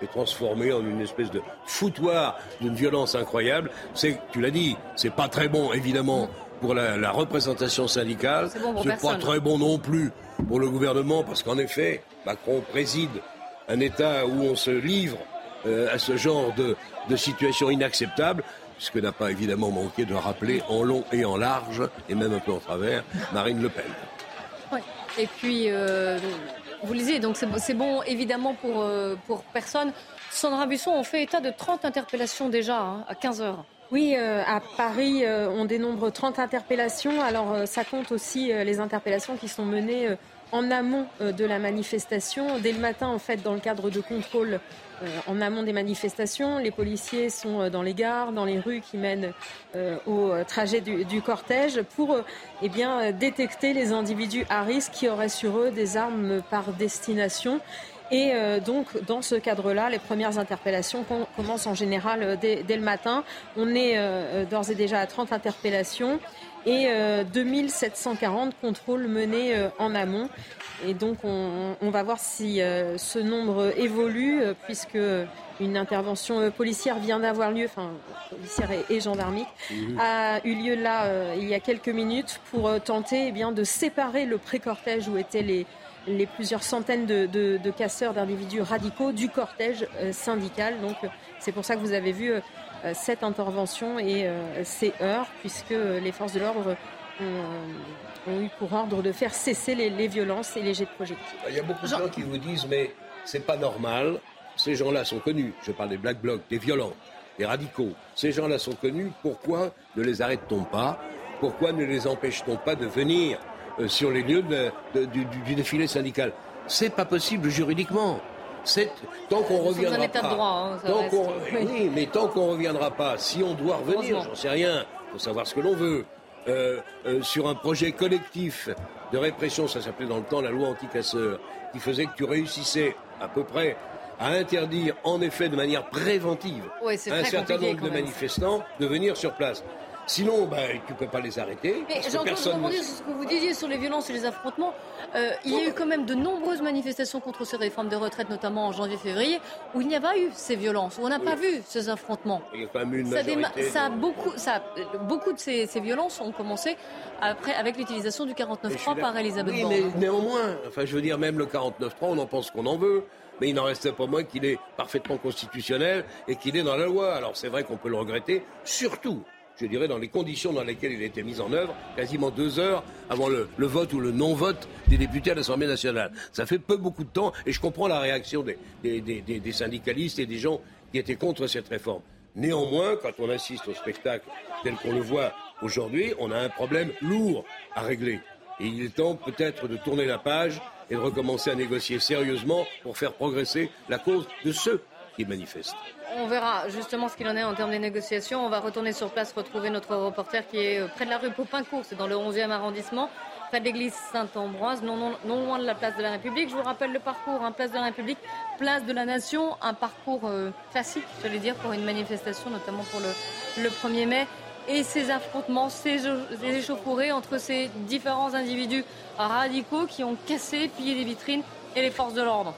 est transformée en une espèce de foutoir d'une violence incroyable. C'est, tu l'as dit, c'est pas très bon, évidemment, pour la, représentation syndicale. C'est bon pas très bon non plus pour le gouvernement, parce qu'en effet, Macron préside un État où on se livre euh, à ce genre de, situation inacceptable, ce que n'a pas évidemment manqué de rappeler en long et en large, et même un peu en travers, Marine Le Pen. Et puis, euh, vous le disiez, donc c'est bon évidemment pour, euh, pour personne. Sandra Busson, on fait état de 30 interpellations déjà hein, à 15 heures. Oui, à Paris, on dénombre 30 interpellations. Alors, ça compte aussi les interpellations qui sont menées en amont euh, de la manifestation. Dès le matin, en fait, dans le cadre de contrôle euh, en amont des manifestations, les policiers sont euh, dans les gares, dans les rues qui mènent au trajet du, cortège pour eh bien, détecter les individus à risque qui auraient sur eux des armes par destination. Et donc, dans ce cadre-là, les premières interpellations commencent en général dès, dès le matin. On est d'ores et déjà à 30 interpellations et 2740 euh, contrôles menés euh, en amont. Et donc on, va voir si euh, ce nombre évolue, puisque une intervention policière vient d'avoir lieu, enfin policière et, gendarmique, mhm. a eu lieu là il y a quelques minutes pour tenter eh bien, de séparer le pré-cortège où étaient les, les plusieurs centaines de, de casseurs d'individus radicaux du cortège syndical. Donc c'est pour ça que vous avez vu cette intervention et euh, ces heures, puisque les forces de l'ordre ont, eu pour ordre de faire cesser les, violences et les jets de projectiles. Il y a beaucoup de gens qui vous disent mais c'est pas normal. Ces gens-là sont connus. Je parle des black blocs, des violents, des radicaux. Ces gens-là sont connus. Pourquoi ne les arrête-t-on pas? Pourquoi ne les empêche-t-on pas de venir euh, sur les lieux du, du, défilé syndical? C'est pas possible juridiquement tant qu'on reviendra pas. Droit, hein, oui. mais tant qu'on reviendra pas, si on doit revenir, j'en sais rien, faut savoir ce que l'on veut, euh, euh, sur un projet collectif de répression, ça s'appelait dans le temps la loi anti-casseur, qui faisait que tu réussissais à peu près à interdire, en effet, de manière préventive, un certain nombre de manifestants de venir sur place. Sinon, ben, tu ne peux pas les arrêter. Mais Jean-Claude, je rebondis sur ce que vous disiez sur les violences et les affrontements. Euh, il y a eu quand même de nombreuses manifestations contre ces réformes de retraite, notamment en janvier-février, où il n'y a pas eu ces violences, où on n'a pas vu ces affrontements. Il a eu une ça, majorité, ça a beaucoup, ça, beaucoup de ces, ces violences ont commencé après, avec l'utilisation du Mais je 49.3 suis par. Elisabeth Oui, Borne. mais néanmoins, enfin, je veux dire, même le 49.3, on en pense qu'on en veut, mais il n'en reste pas moins qu'il est parfaitement constitutionnel et qu'il est dans la loi. Alors c'est vrai qu'on peut le regretter, surtout, je dirais, dans les conditions dans lesquelles il a été mis en œuvre, quasiment deux heures avant le, vote ou le non-vote des députés à l'Assemblée nationale. Ça fait peu beaucoup de temps, et je comprends la réaction des- des syndicalistes et des gens qui étaient contre cette réforme. Néanmoins, quand on assiste au spectacle tel qu'on le voit aujourd'hui, on a un problème lourd à régler. Et il est temps peut-être de tourner la page et de recommencer à négocier sérieusement pour faire progresser la cause de ceux On verra justement ce qu'il en est en termes de négociations. On va retourner sur place, retrouver notre reporter qui est euh, près de la rue Popincourt, c'est dans le 11e arrondissement, près de l'église Saint-Ambroise, non, loin de la place de la République. Je vous rappelle le parcours, hein, place de la République, place de la Nation, un parcours euh, classique, j'allais dire, pour une manifestation, notamment pour le, le 1er mai. Et ces affrontements, ces, ces échauffourées entre ces différents individus radicaux qui ont cassé, pillé des vitrines et les forces de l'ordre.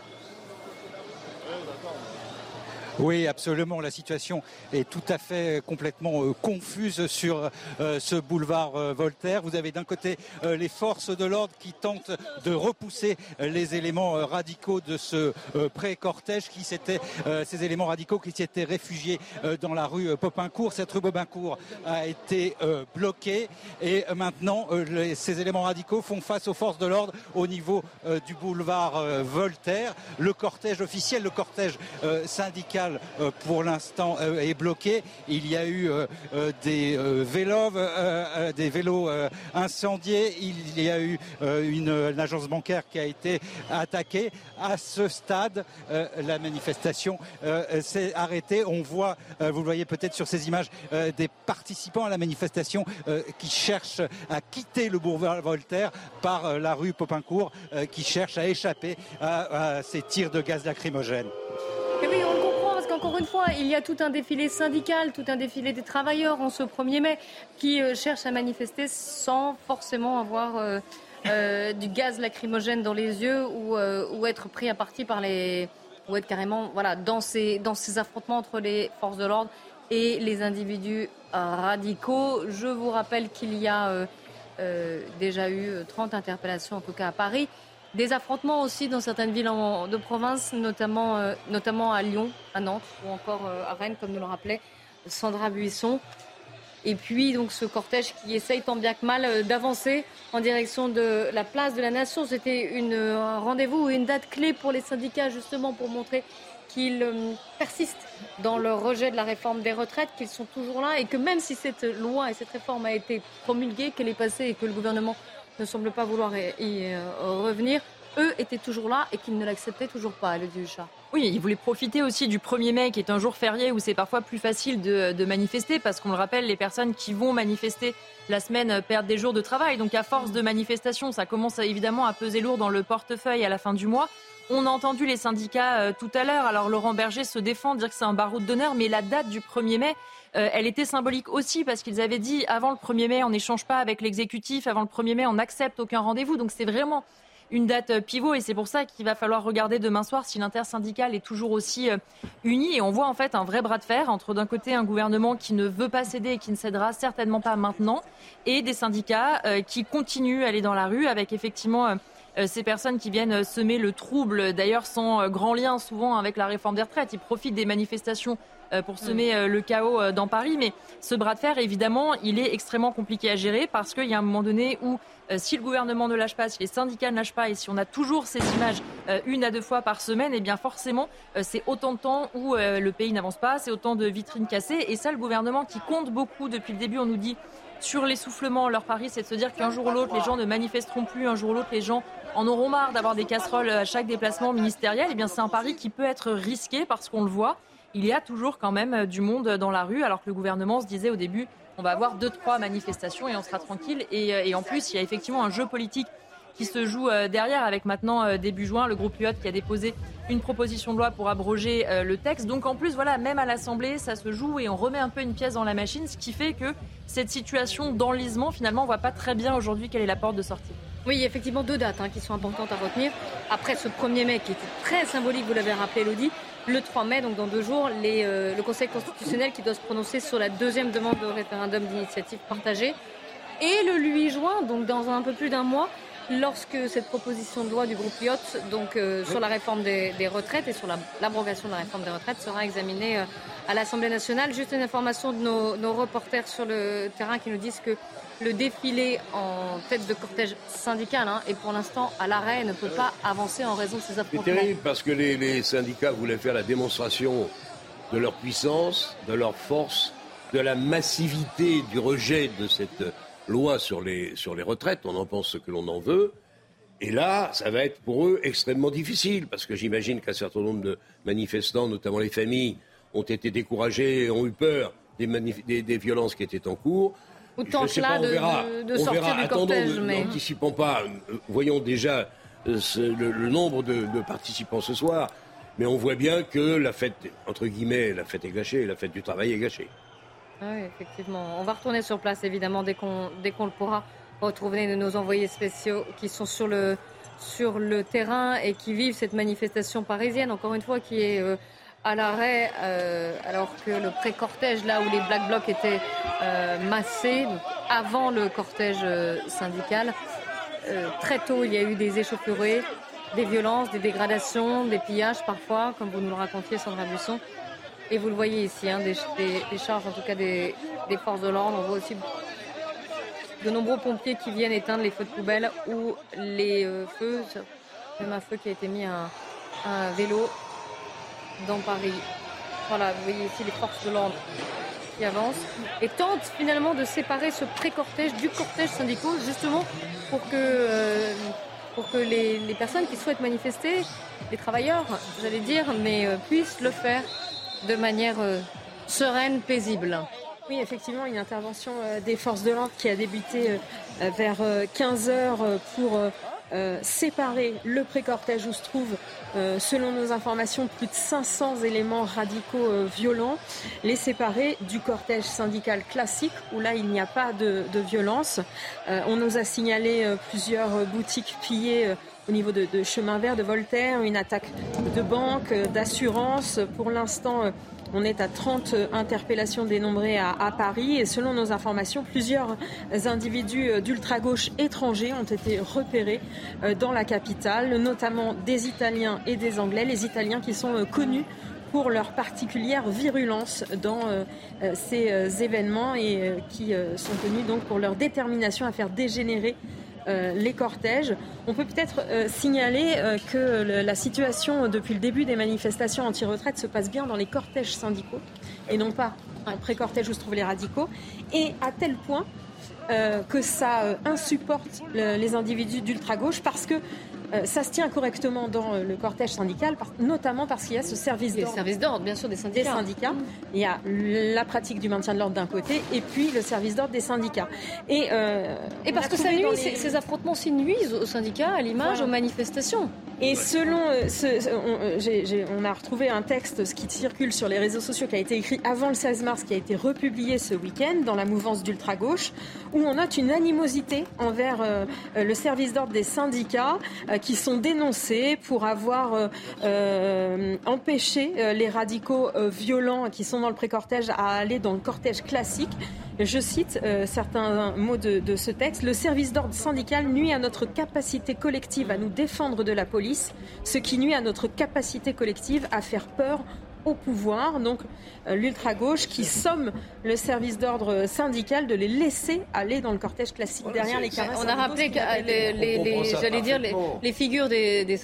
Oui, absolument. La situation est tout à fait euh, complètement euh, confuse sur euh, ce boulevard Voltaire. Vous avez d'un côté les forces de l'ordre qui tentent de repousser les éléments radicaux de ce pré-cortège qui ces éléments radicaux qui s'étaient réfugiés dans la rue Popincourt. Cette rue Popincourt a été bloquée et maintenant ces éléments radicaux font face aux forces de l'ordre au niveau du boulevard Voltaire. Le cortège officiel, le cortège syndical euh, pour l'instant euh, est bloqué. Il y a eu euh, des vélos, des vélos incendiés. Il y a eu une, agence bancaire qui a été attaquée. À ce stade, la manifestation s'est arrêtée. On voit, vous le voyez peut-être sur ces images, des participants à la manifestation qui cherchent à quitter le boulevard Voltaire par la rue Popincourt, qui cherchent à échapper à, à ces tirs de gaz lacrymogène. Qu'encore une fois, il y a tout un défilé syndical, tout un défilé des travailleurs en ce 1er mai qui euh, cherchent à manifester sans forcément avoir euh, euh, du gaz lacrymogène dans les yeux ou, être pris à partie par les. ou être carrément voilà, dans, ces, dans ces affrontements entre les forces de l'ordre et les individus radicaux. Je vous rappelle qu'il y a déjà eu 30 interpellations, en tout cas à Paris. Des affrontements aussi dans certaines villes de province, notamment, euh, notamment à Lyon, à Nantes ou encore euh, à Rennes, comme nous le rappelait Sandra Buisson. Et puis donc ce cortège qui essaye tant bien que mal euh, d'avancer en direction de la place de la Nation. C'était un rendez-vous, une date clé pour les syndicats justement pour montrer qu'ils persistent dans leur rejet de la réforme des retraites, qu'ils sont toujours là et que même si cette loi et cette réforme a été promulguée, qu'elle est passée et que le gouvernement ne semble pas vouloir y, euh, revenir, eux étaient toujours là et qu'ils ne l'acceptaient toujours pas, le Duchat. Oui, ils voulaient profiter aussi du 1er mai, qui est un jour férié où c'est parfois plus facile de, manifester, parce qu'on le rappelle, les personnes qui vont manifester la semaine perdent des jours de travail. Donc à force de manifestations, ça commence évidemment à peser lourd dans le portefeuille à la fin du mois. On a entendu les syndicats euh, tout à l'heure. Alors Laurent Berger se défend, dire que c'est un baroud d'honneur, mais la date du 1er mai, euh, elle était symbolique aussi parce qu'ils avaient dit avant le 1er mai, on n'échange pas avec l'exécutif, avant le 1er mai, on n'accepte aucun rendez-vous. Donc c'est vraiment une date euh, pivot et c'est pour ça qu'il va falloir regarder demain soir si l'intersyndicale est toujours aussi euh, uni et on voit en fait un vrai bras de fer entre d'un côté un gouvernement qui ne veut pas céder et qui ne cédera certainement pas maintenant et des syndicats qui continuent à aller dans la rue avec effectivement ces personnes qui viennent semer le trouble, d'ailleurs sans grand lien souvent avec la réforme des retraites. Ils profitent des manifestations pour semer euh, le chaos euh, dans Paris. Mais ce bras de fer, évidemment, il est extrêmement compliqué à gérer parce qu'il y a un moment donné où euh, si le gouvernement ne lâche pas, si les syndicats ne lâchent pas et si on a toujours ces images euh, une à deux fois par semaine, eh bien forcément, euh, c'est autant de temps où euh, le pays n'avance pas, c'est autant de vitrines cassées. Et ça, le gouvernement qui compte beaucoup depuis le début, on nous dit sur l'essoufflement, leur pari, c'est de se dire qu'un jour ou l'autre, les gens ne manifesteront plus, un jour ou l'autre, les gens en auront marre d'avoir des casseroles à chaque déplacement ministériel. Eh bien, c'est un pari qui peut être risqué parce qu'on le voit. Il y a toujours quand même euh, du monde dans la rue, alors que le gouvernement se disait au début, on va avoir deux, trois manifestations et on sera tranquille. Et, euh, en plus, il y a effectivement un jeu politique qui se joue derrière, avec maintenant début juin le groupe UOT qui a déposé une proposition de loi pour abroger le texte. Donc en plus, voilà, même à l'Assemblée, ça se joue et on remet un peu une pièce dans la machine, ce qui fait que cette situation d'enlisement, finalement, on voit pas très bien aujourd'hui quelle est la porte de sortie. Oui, effectivement deux dates hein, qui sont importantes à retenir. Après ce 1er mai qui était très symbolique, vous l'avez rappelé Elodie, le 3 mai, donc dans deux jours, euh, le Conseil constitutionnel qui doit se prononcer sur la deuxième demande de référendum d'initiative partagée. Et le 8 juin, donc dans un peu plus d'un mois, lorsque cette proposition de loi du groupe IOT donc, euh, sur la réforme des, retraites et sur l'abrogation de la réforme des retraites sera examinée euh, à l'Assemblée nationale. Juste une information de nos, nos, reporters sur le terrain qui nous disent que le défilé en tête de cortège syndical hein, est pour l'instant à l'arrêt et ne peut pas avancer en raison de ces affrontements. C'est terrible parce que les, syndicats voulaient faire la démonstration de leur puissance, de leur force, de la massivité du rejet de cette loi sur les, sur les retraites. On en pense ce que l'on en veut. Et là, ça va être pour eux extrêmement difficile parce que j'imagine qu'un certain nombre de manifestants, notamment les familles, ont été découragés, ont eu peur des violences qui étaient en cours. Autant là de, verra, de, sortir du cortège. Mais... N'anticipons pas. Voyons déjà euh, le, nombre de, participants ce soir. Mais on voit bien que la fête, entre guillemets, la fête est gâchée, la fête du travail est gâchée. Ah oui, effectivement. On va retourner sur place, évidemment, dès qu'on le pourra. Retrouver de nos envoyés spéciaux qui sont sur le, sur le terrain et qui vivent cette manifestation parisienne, encore une fois, qui est... Euh, à l'arrêt, euh, alors que le pré-cortège, là où les Black Blocs étaient euh, massés, avant le cortège euh, syndical, très tôt, il y a eu des échauffourées, des violences, des dégradations, des pillages parfois, comme vous nous le racontiez, Sandra Busson. Et vous le voyez ici, hein, des, charges en tout cas des, forces de l'ordre. On voit aussi de nombreux pompiers qui viennent éteindre les feux de poubelle ou les feux, même un feu qui a été mis à un vélo dans Paris. Voilà, vous voyez ici les forces de l'ordre qui avancent et tentent finalement de séparer ce pré-cortège du cortège syndical, justement pour que, euh, pour que les, personnes qui souhaitent manifester, les travailleurs, j'allais dire, mais euh, puissent le faire de manière euh, sereine, paisible. Oui, effectivement, une intervention des forces de l'ordre qui a débuté vers 15 heures pour euh, séparer le pré-cortège où se trouvent, euh, selon nos informations, plus de 500 éléments radicaux euh, violents, les séparer du cortège syndical classique où là il n'y a pas de, violence. on nous a signalé plusieurs boutiques pillées au niveau de, de, chemin vert de Voltaire, une attaque de banque, d'assurance. Pour l'instant, on est à 30 interpellations dénombrées à, Paris et selon nos informations, plusieurs individus d'ultra-gauche étrangers ont été repérés euh, dans la capitale, notamment des Italiens et des Anglais. Les Italiens qui sont euh, connus pour leur particulière virulence dans euh, ces événements et qui sont connus donc pour leur détermination à faire dégénérer euh, les cortèges. On peut peut-être euh, signaler euh, que la situation depuis le début des manifestations anti-retraite se passe bien dans les cortèges syndicaux et non pas en pré-cortège où se trouvent les radicaux. Et à tel point que ça insupporte les individus d'ultra-gauche parce que ça se tient correctement dans euh, le cortège syndical, notamment parce qu'il y a ce service d'ordre. service d'ordre, bien sûr, des syndicats. syndicats. Il y a la pratique du maintien de l'ordre d'un côté et puis le service d'ordre des syndicats. Et, euh, et parce que ça nuit, ces, affrontements s'y nuisent aux syndicats, à l'image, aux manifestations. Et selon, on, on, a retrouvé un texte ce qui circule sur les réseaux sociaux qui a été écrit avant le 16 mars, qui a été republié ce week-end dans la mouvance d'ultra-gauche, où on note une animosité envers le service d'ordre des syndicats qui sont dénoncés pour avoir euh, euh, empêché euh, les radicaux violents qui sont dans le pré-cortège à aller dans le cortège classique. Je cite certains mots de, ce texte. Le service d'ordre syndical nuit à notre capacité collective à nous défendre de la police, ce qui nuit à notre capacité collective à faire peur au pouvoir, donc euh, l'ultra-gauche, qui somme le service d'ordre syndical de les laisser aller dans le cortège classique derrière les caresses. On a rappelé que les, j'allais dire, les, figures des,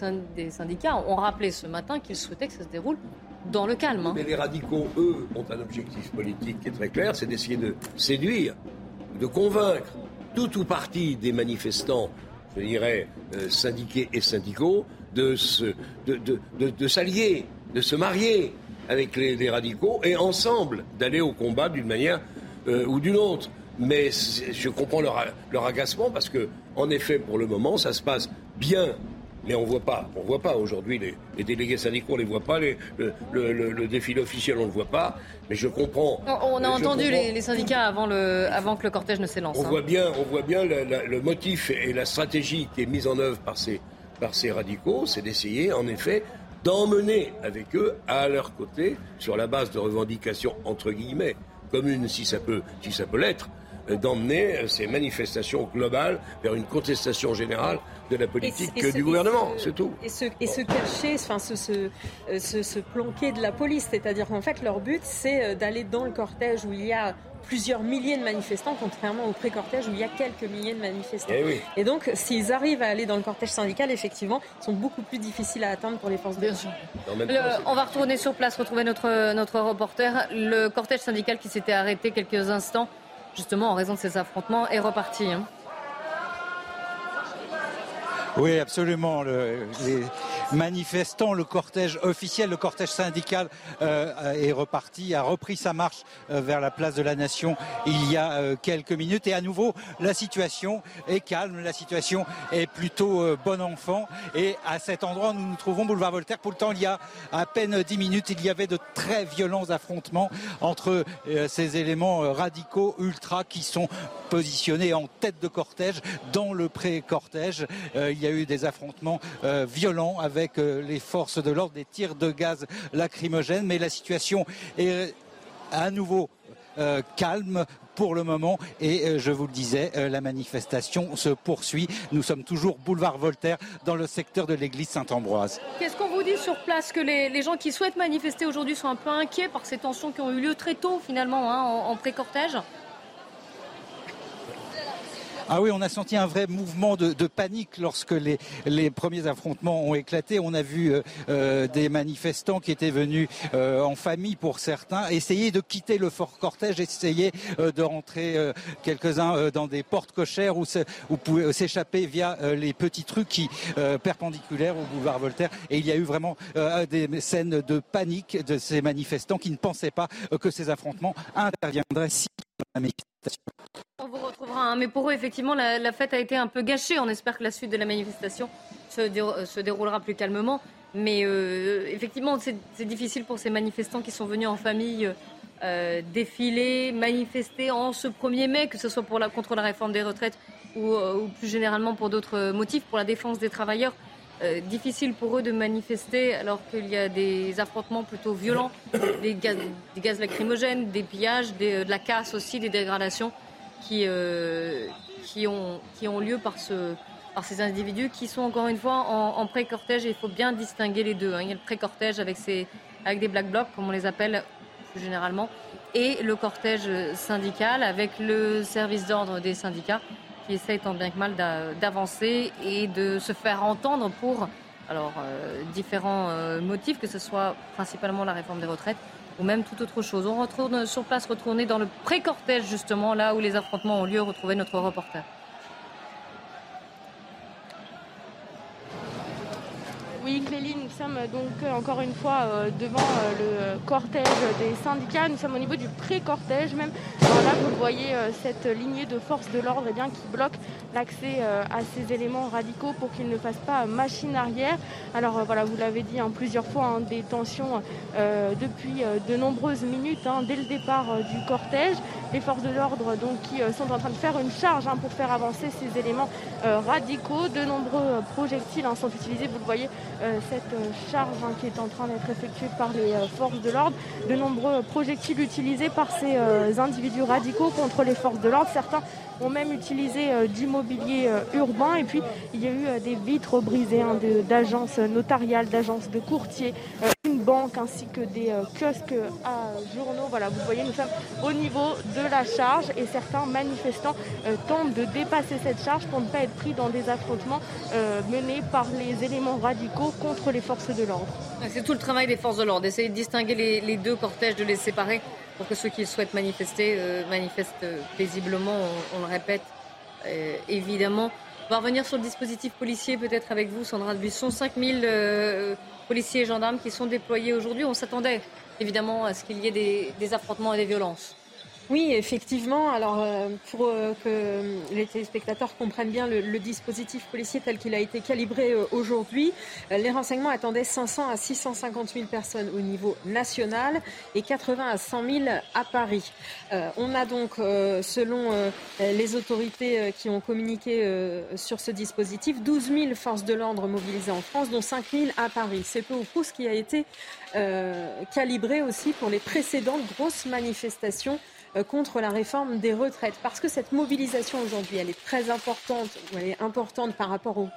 syndicats ont rappelé ce matin qu'ils souhaitaient que ça se déroule dans le calme. Hein. Mais les radicaux, eux, ont un objectif politique qui est très clair, c'est d'essayer de séduire, de convaincre tout ou partie des manifestants, je dirais, euh, syndiqués et syndicaux, de, de, de s'allier, de se marier avec les, radicaux et ensemble d'aller au combat d'une manière euh, ou d'une autre. mais je comprends leur, leur agacement parce que, en effet, pour le moment, ça se passe bien mais on voit pas, on voit pas aujourd'hui les, délégués syndicaux, on les voit pas, le, défilé officiel, on le voit pas. Mais je comprends. On, a entendu les, syndicats avant, le, avant que le cortège ne s'élance. On hein. voit bien, on voit bien le motif et la stratégie qui est mise en œuvre par ces, par ces radicaux, c'est d'essayer, en effet, d'emmener avec eux à leur côté, sur la base de revendications entre guillemets communes, si ça peut, si ça peut l'être, d'emmener ces manifestations globales vers une contestation générale de la politique du gouvernement, c'est tout. Et se, et se cacher, enfin se, euh, se, planquer de la police, c'est-à-dire qu'en fait leur but c'est euh, d'aller dans le cortège où il y a plusieurs milliers de manifestants, contrairement au pré-cortège où il y a quelques milliers de manifestants. Eh et, donc, s'ils arrivent à aller dans le cortège syndical, effectivement, ils sont beaucoup plus difficiles à atteindre pour les forces de l'ordre. On va retourner sur place, retrouver notre, notre reporter. Le cortège syndical qui s'était arrêté quelques instants, justement en raison de ces affrontements, est reparti. Hein. Oui, absolument. Le, les manifestants, le cortège officiel, le cortège syndical euh, est reparti, a repris sa marche euh, vers la place de la Nation il y a euh, quelques minutes. Et à nouveau, la situation est calme, la situation est plutôt bon enfant. Et à cet endroit, nous nous trouvons boulevard Voltaire. Pour le temps, il y a à peine dix minutes, il y avait de très violents affrontements entre ces éléments radicaux ultra qui sont positionnés en tête de cortège dans le pré-cortège. Eu des affrontements violents avec euh, les forces de l'ordre, des tirs de gaz lacrymogènes, mais la situation est à nouveau euh, calme pour le moment et euh, je vous le disais, la manifestation se poursuit. Nous sommes toujours boulevard Voltaire dans le secteur de l'église Saint-Ambroise. Qu'est-ce qu'on vous dit sur place que les, gens qui souhaitent manifester aujourd'hui sont un peu inquiets par ces tensions qui ont eu lieu très tôt finalement hein, en pré-cortège? Ah oui, on a senti un vrai mouvement de, panique lorsque les, premiers affrontements ont éclaté. On a vu euh, euh, des manifestants qui étaient venus euh, en famille pour certains essayer de quitter le fort cortège, essayer de rentrer quelques-uns dans des portes cochères ou, s'échapper via les petits trucs qui perpendiculaires au boulevard Voltaire. Et il y a eu vraiment des scènes de panique de ces manifestants qui ne pensaient pas que ces affrontements interviendraient si la on vous retrouvera, hein. mais pour eux, effectivement, la, fête a été un peu gâchée. On espère que la suite de la manifestation se, euh, déroulera plus calmement. Mais euh, effectivement, c'est difficile pour ces manifestants qui sont venus en famille euh, défiler, manifester en ce 1er mai, que ce soit pour la, contre la réforme des retraites ou, plus généralement pour d'autres motifs, pour la défense des travailleurs. difficile pour eux de manifester alors qu'il y a des affrontements plutôt violents, des gaz, lacrymogènes, des pillages, de la casse aussi, des dégradations qui, euh, qui, ont, qui ont lieu par, ce, par ces individus qui sont encore une fois en, pré-cortège et il faut bien distinguer les deux. Hein. Il y a le pré-cortège avec, avec des black blocs, comme on les appelle plus généralement, et le cortège syndical avec le service d'ordre des syndicats qui essaye tant bien que mal d'avancer et de se faire entendre pour alors, euh, différents euh, motifs, que ce soit principalement la réforme des retraites, ou même toute autre chose. On retourne sur place, retourner dans le pré-cortège justement, là où les affrontements ont lieu, retrouver notre reporter. Nous sommes donc euh, encore une fois euh, devant euh, le cortège des syndicats. Nous sommes au niveau du pré-cortège même. là, vous voyez cette lignée de forces de l'ordre eh bien, qui bloque l'accès à ces éléments radicaux pour qu'ils ne fassent pas machine arrière. Alors voilà, vous l'avez dit hein, plusieurs fois, hein, des tensions depuis de nombreuses minutes hein, dès le départ du cortège. Les forces de l'ordre donc qui sont en train de faire une charge pour faire avancer ces éléments radicaux. De nombreux projectiles sont utilisés, vous le voyez cette euh, charge hein, qui est en train d'être effectuée par les euh, forces de l'ordre. De nombreux projectiles utilisés par ces individus radicaux contre les forces de l'ordre. Certains ont même utilisé du mobilier urbain et puis il y a eu des vitres brisées hein, d'agences notariales, d'agences de courtiers, une banque ainsi que des kiosques à journaux. Voilà, vous voyez, nous sommes au niveau de la charge et certains manifestants tentent de dépasser cette charge pour ne pas être pris dans des affrontements menés par les éléments radicaux contre les forces de l'ordre. C'est tout le travail des forces de l'ordre, d'essayer de distinguer les, deux cortèges, de les séparer pour que ceux qui souhaitent manifester euh, manifestent paisiblement, on, le répète euh, évidemment. On va revenir sur le dispositif policier peut-être avec vous, Sandra de Buisson. 5000 euh, policiers et gendarmes qui sont déployés aujourd'hui. On s'attendait évidemment à ce qu'il y ait des affrontements et des violences. Oui, effectivement. Alors, euh, pour euh, que les téléspectateurs comprennent bien le, dispositif policier tel qu'il a été calibré euh, aujourd'hui, les renseignements attendaient 500 à 650 000 personnes au niveau national et 80 à 100 000 à Paris. on a donc, selon les autorités qui ont communiqué sur ce dispositif, 12 000 forces de l'ordre mobilisées en France, dont 5 000 à Paris. C'est peu ou prou ce qui a été calibré aussi pour les précédentes grosses manifestations contre la réforme des retraites. Parce que cette mobilisation aujourd'hui, elle est très importante, elle est importante par rapport aux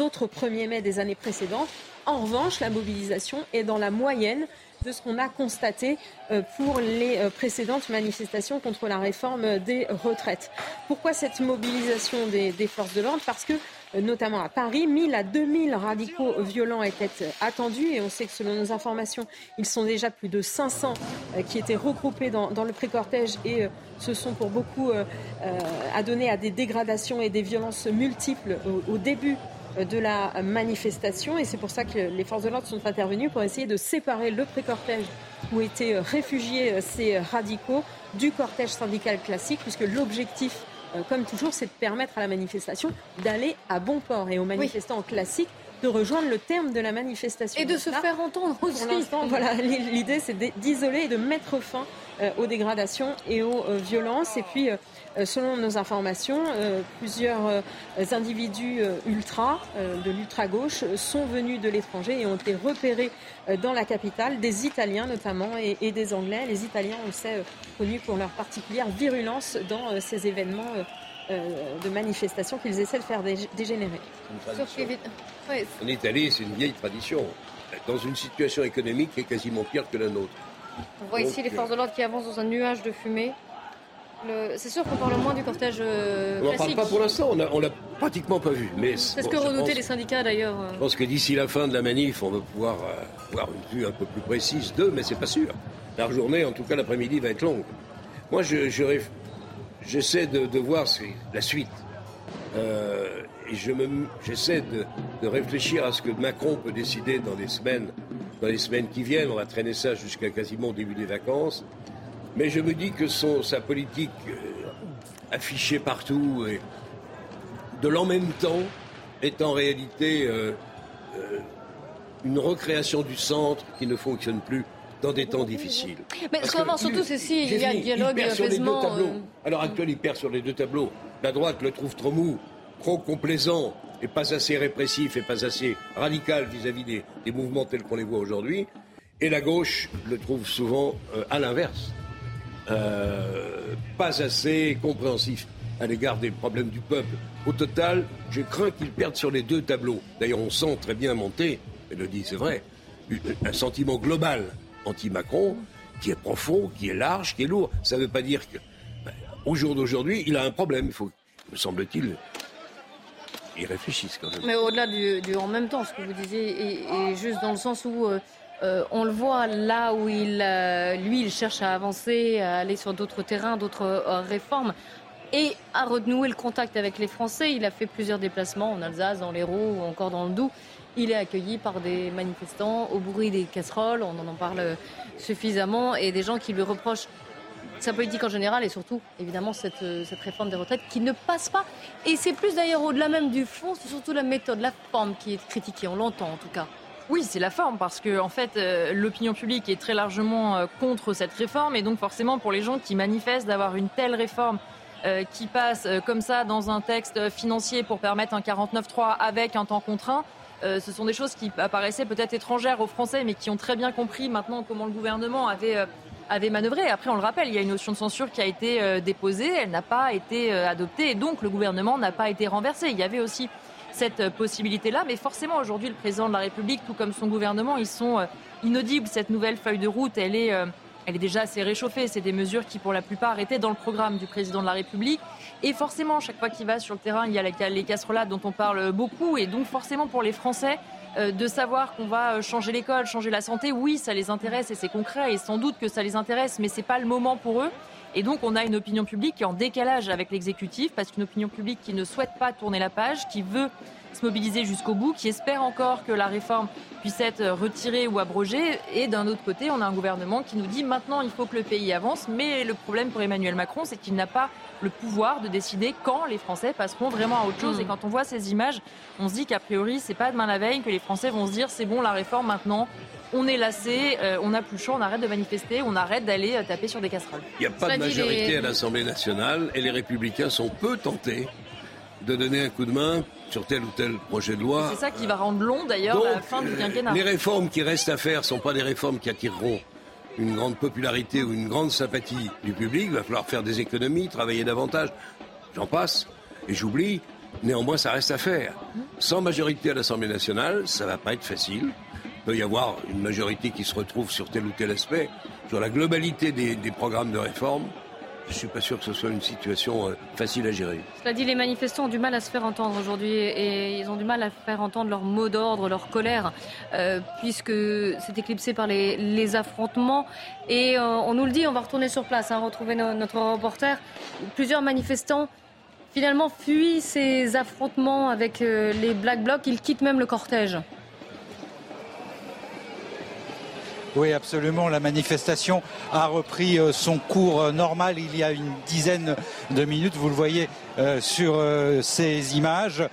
autres 1er mai des années précédentes. En revanche, la mobilisation est dans la moyenne de ce qu'on a constaté euh, pour les euh, précédentes manifestations contre la réforme des retraites. Pourquoi cette mobilisation des, des forces de l'ordre? Parce que notamment à Paris. 1000 à 2000 radicaux violents étaient attendus et on sait que selon nos informations, ils sont déjà plus de 500 euh, qui étaient regroupés dans, le pré-cortège et euh, sont pour beaucoup euh, à des dégradations et des violences multiples au, début de la manifestation et c'est pour ça que les forces de l'ordre sont intervenues pour essayer de séparer le pré-cortège où étaient réfugiés ces radicaux du cortège syndical classique puisque l'objectif euh, comme toujours, c'est de permettre à la manifestation d'aller à bon port et aux manifestants classiques de rejoindre le terme de la manifestation. Et de se faire entendre aussi. Pour l'instant, voilà, l'idée c'est d'isoler et de mettre fin euh, aux dégradations et aux euh, violences. Et puis, euh, selon nos informations, plusieurs individus ultra, de l'ultra-gauche, sont venus de l'étranger et ont été repérés dans la capitale, des Italiens notamment et, des Anglais. Les Italiens, on le sait, connus pour leur particulière virulence dans ces événements de manifestations qu'ils essaient de faire dégénérer. En Italie, c'est une vieille tradition, dans une situation économique qui est quasiment pire que la nôtre. On voit ici les forces de l'ordre qui avancent dans un nuage de fumée. C'est sûr qu'on parle moins du cortège euh, On n'en parle pas pour l'instant, on l'a pratiquement pas vu. C'est ce que redoutaient les syndicats d'ailleurs. Euh. Je pense que d'ici la fin de la manif, on va pouvoir euh, avoir une vue un peu plus précise d'eux, mais c'est pas sûr. La journée, en tout cas l'après-midi, va être longue. Moi, j'essaie de, voir la suite. et j'essaie de, de réfléchir à ce que Macron peut décider dans les semaines dans les semaines qui viennent. On va traîner ça jusqu'à quasiment au début des vacances. Mais je me dis que son, sa politique euh, affichée partout et de l'en même temps est en réalité euh, euh, une recréation du centre qui ne fonctionne plus dans des temps difficiles. Mais surtout, c'est si il y a un dialogue il sur les deux tableaux. À l'heure actuelle, il perd sur les deux tableaux. La droite le trouve trop mou, trop complaisant, et pas assez répressif et pas assez radical vis-à-vis des, mouvements tels qu'on les voit aujourd'hui. Et la gauche le trouve souvent à l'inverse, euh, pas assez compréhensif à l'égard des problèmes du peuple. Au total, je crains qu'il perde sur les deux tableaux. D'ailleurs, on sent très bien monter, et le dit c'est vrai, un sentiment global anti-Macron qui est profond, qui est large, qui est lourd. Ça ne veut pas dire que, ben, au jour d'aujourd'hui, il a un problème. Il faut, me semble-t-il, ils réfléchissent quand même. Mais au-delà du, en même temps, ce que vous disiez, et, juste dans le sens où euh, euh, on le voit là où il, euh, lui, il cherche à avancer, à aller sur d'autres terrains, d'autres réformes, et à renouer le contact avec les Français. Il a fait plusieurs déplacemts en Alsace, dans l'Hérault ou encore dans le Doubs. Il est accueilli par des manifestants au bruit des casseroles, on en parle suffisamment, et des gens qui lui reprochent sa politique en général et surtout, évidemment, cette, euh, cette réforme des retraites qui ne passe pas. Et c'est plus d'ailleurs au-delà même du fond, c'est surtout la méthode, la forme qui est critiquée, on l'entend en tout cas. Oui, c'est la forme parce que en fait, euh, l'opinion publique est très largement euh, contre cette réforme et donc forcément pour les gens qui manifestent d'avoir une telle réforme qui passe comme ça dans un texte financier pour permettre un 49.3 avec un temps contraint, ce sont des choses qui apparaissaient peut-être étrangères aux Français mais qui ont très bien compris maintenant comment le gouvernement avait avait manœuvré. Après, on le rappelle, il y a une notion de censure qui a été euh, déposée, elle n'a pas été euh, adoptée et donc le gouvernement n'a pas été renversé. Il y avait aussi cette euh, possibilité-là, mais forcément aujourd'hui le président de la République, tout comme son gouvernement, ils sont inaudibles. Cette nouvelle feuille de route, elle est, elle est déjà assez réchauffée. C'est des mesures qui, pour la plupart, étaient dans le programme du président de la République. Et forcément, chaque fois qu'il va sur le terrain, il y a les casserolades dont on parle beaucoup. Et donc, forcément, pour les Français, euh, de savoir qu'on va euh, changer l'école, changer la santé, oui, ça les intéresse et c'est concret et sans doute que ça les intéresse, mais c'est pas le moment pour eux. Et donc, on a une opinion publique qui est en décalage avec l'exécutif, parce qu'une opinion publique qui ne souhaite pas tourner la page, qui veut se mobiliser jusqu'au bout, qui espèrent encore que la réforme puisse être retirée ou abrogée. Et d'un autre côté, on a un gouvernement qui nous dit maintenant il faut que le pays avance. Mais le problème pour Emmanuel Macron, c'est qu'il n'a pas le pouvoir de décider quand les Français passeront vraiment à autre chose. Et hmm. quand on voit ces images, on se dit qu'a priori, c'est pas demain la veille que les Français vont se dire c'est bon, la réforme maintenant, on est lassé, euh, on n'a plus choix, on arrête de manifester, on arrête d'aller euh, taper sur des casseroles. Il n'y a pas de majorité à l'Assemblée nationale et les républicains sont peu tentés de donner un coup de main sur tel ou tel projet de loi. C'est ça qui va rendre long d'ailleurs la fin du quinquennat. Les réformes qui restent à faire ne sont pas des réformes qui attireront une grande popularité ou une grande sympathie du public. Il va falloir faire des économies, travailler davantage. J'en passe. Et j'oublie, néanmoins, ça reste à faire. Sans majorité à l'Assemblée nationale, ça ne va pas être facile. Il peut y avoir une majorité qui se retrouve sur tel ou tel aspect. Sur la globalité des, programmes de réforme, je ne suis pas sûr que ce soit une situation euh, facile à gérer. Cela dit, les manifestants ont du mal à se faire entendre aujourd'hui et ils ont du mal à faire entendre leur mot d'ordre, leur colère, euh, puisque c'est éclipsé par les, affrontements. Et euh, on nous le dit, on va retourner sur place, hein, retrouver notre reporter. Plusieurs manifestants finalement fuient ces affrontements avec les Black Blocs. Ils quittent même le cortège. Oui, absolument. La manifestation a repris euh, son cours euh, normal il y a une dizaine de minutes. Vous le voyez euh, sur ces images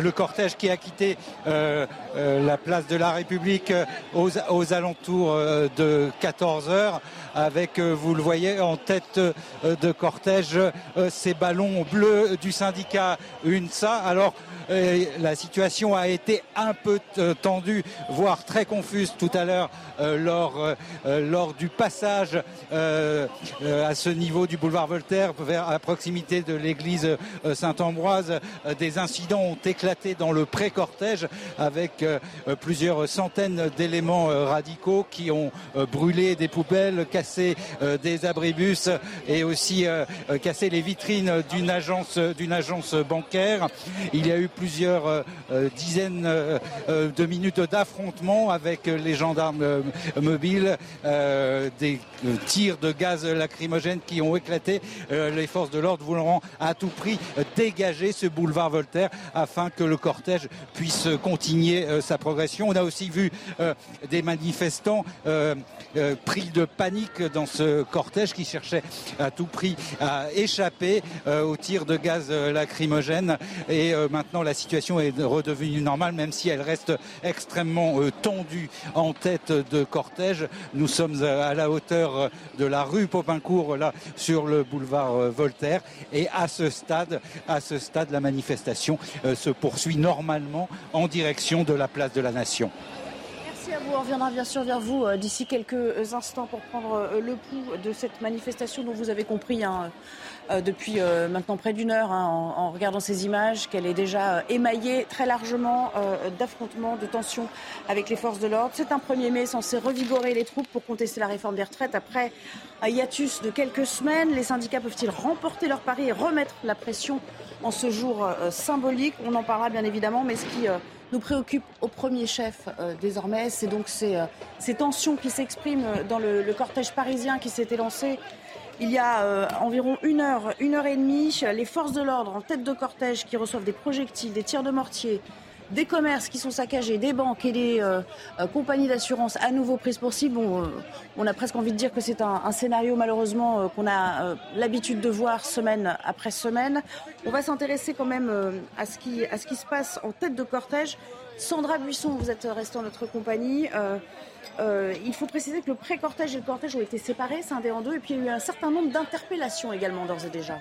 le cortège qui a quitté la place de la République aux, alentours de 14 heures avec, vous le voyez, en tête de cortège ces ballons bleus du syndicat UNSA. Alors, la situation a été un peu tendue, voire très confuse tout à l'heure euh, lors, euh, euh, lors du passage à ce niveau du boulevard Voltaire vers à proximité de l'église Saint-Ambroise. Des incidents éclaté dans le pré-cortège avec plusieurs centaines d'éléments radicaux qui ont brûlé des poubelles, cassé des abribus et aussi cassé les vitrines d'une agence, d'une agence bancaire. Il y a eu plusieurs dizaines de minutes d'affrontement avec les gendarmes mobile, euh, des tirs de gaz lacrymogène qui ont éclaté. Euh, les forces de l'ordre voulant à tout prix dégager ce boulevard Voltaire que le cortège puisse continuer euh, sa progression. On a aussi vu des manifestants pris de panique dans ce cortège qui cherchait à tout prix à échapper aux tirs de gaz lacrymogène. Et maintenant, la situation est redevenue normale, même si elle reste extrêmement tendue en tête de cortège. Nous sommes à la hauteur de la rue Popincourt, là, sur le boulevard euh, Voltaire. Et à ce stade, à ce stade, la manifestation euh, se poursuit normalement en direction de la place de la Nation. Merci à vous. On reviendra bien sûr vers vous euh, d'ici quelques instants pour prendre le pouls de cette manifestation dont vous avez compris. Hein, euh, depuis euh, maintenant près d'une heure hein, en, regardant ces images, qu'elle est déjà euh, émaillée très largement d'affrontements, de tensions avec les forces de l'ordre. C'est un 1er mai censé revigorer les troupes pour contester la réforme des retraites. Après un hiatus de quelques semaines, les syndicats peuvent-ils remporter leur pari et remettre la pression en ce jour symbolique. On en parlera bien évidemment, mais ce qui nous préoccupe au premier chef désormais, c'est donc ces, tensions qui s'expriment dans le, cortège parisien qui s'était lancé il y a euh, environ une heure, une heure et demie, les forces de l'ordre en tête de cortège qui reçoivent des projectiles, des tirs de mortier, des commerces qui sont saccagés, des banques et des euh, euh, compagnies d'assurance à nouveau prises pour cible. on a presque envie de dire que c'est un, scénario malheureusement qu'on a l'habitude de voir semaine après semaine. On va s'intéresser quand même à, ce qui, se passe en tête de cortège. Sandra Buisson, vous êtes restée en notre compagnie. Euh, il faut préciser que le pré-cortège et le cortège ont été séparés, scindés en deux, et puis il y a eu un certain nombre d'interpellations également d'ores et déjà.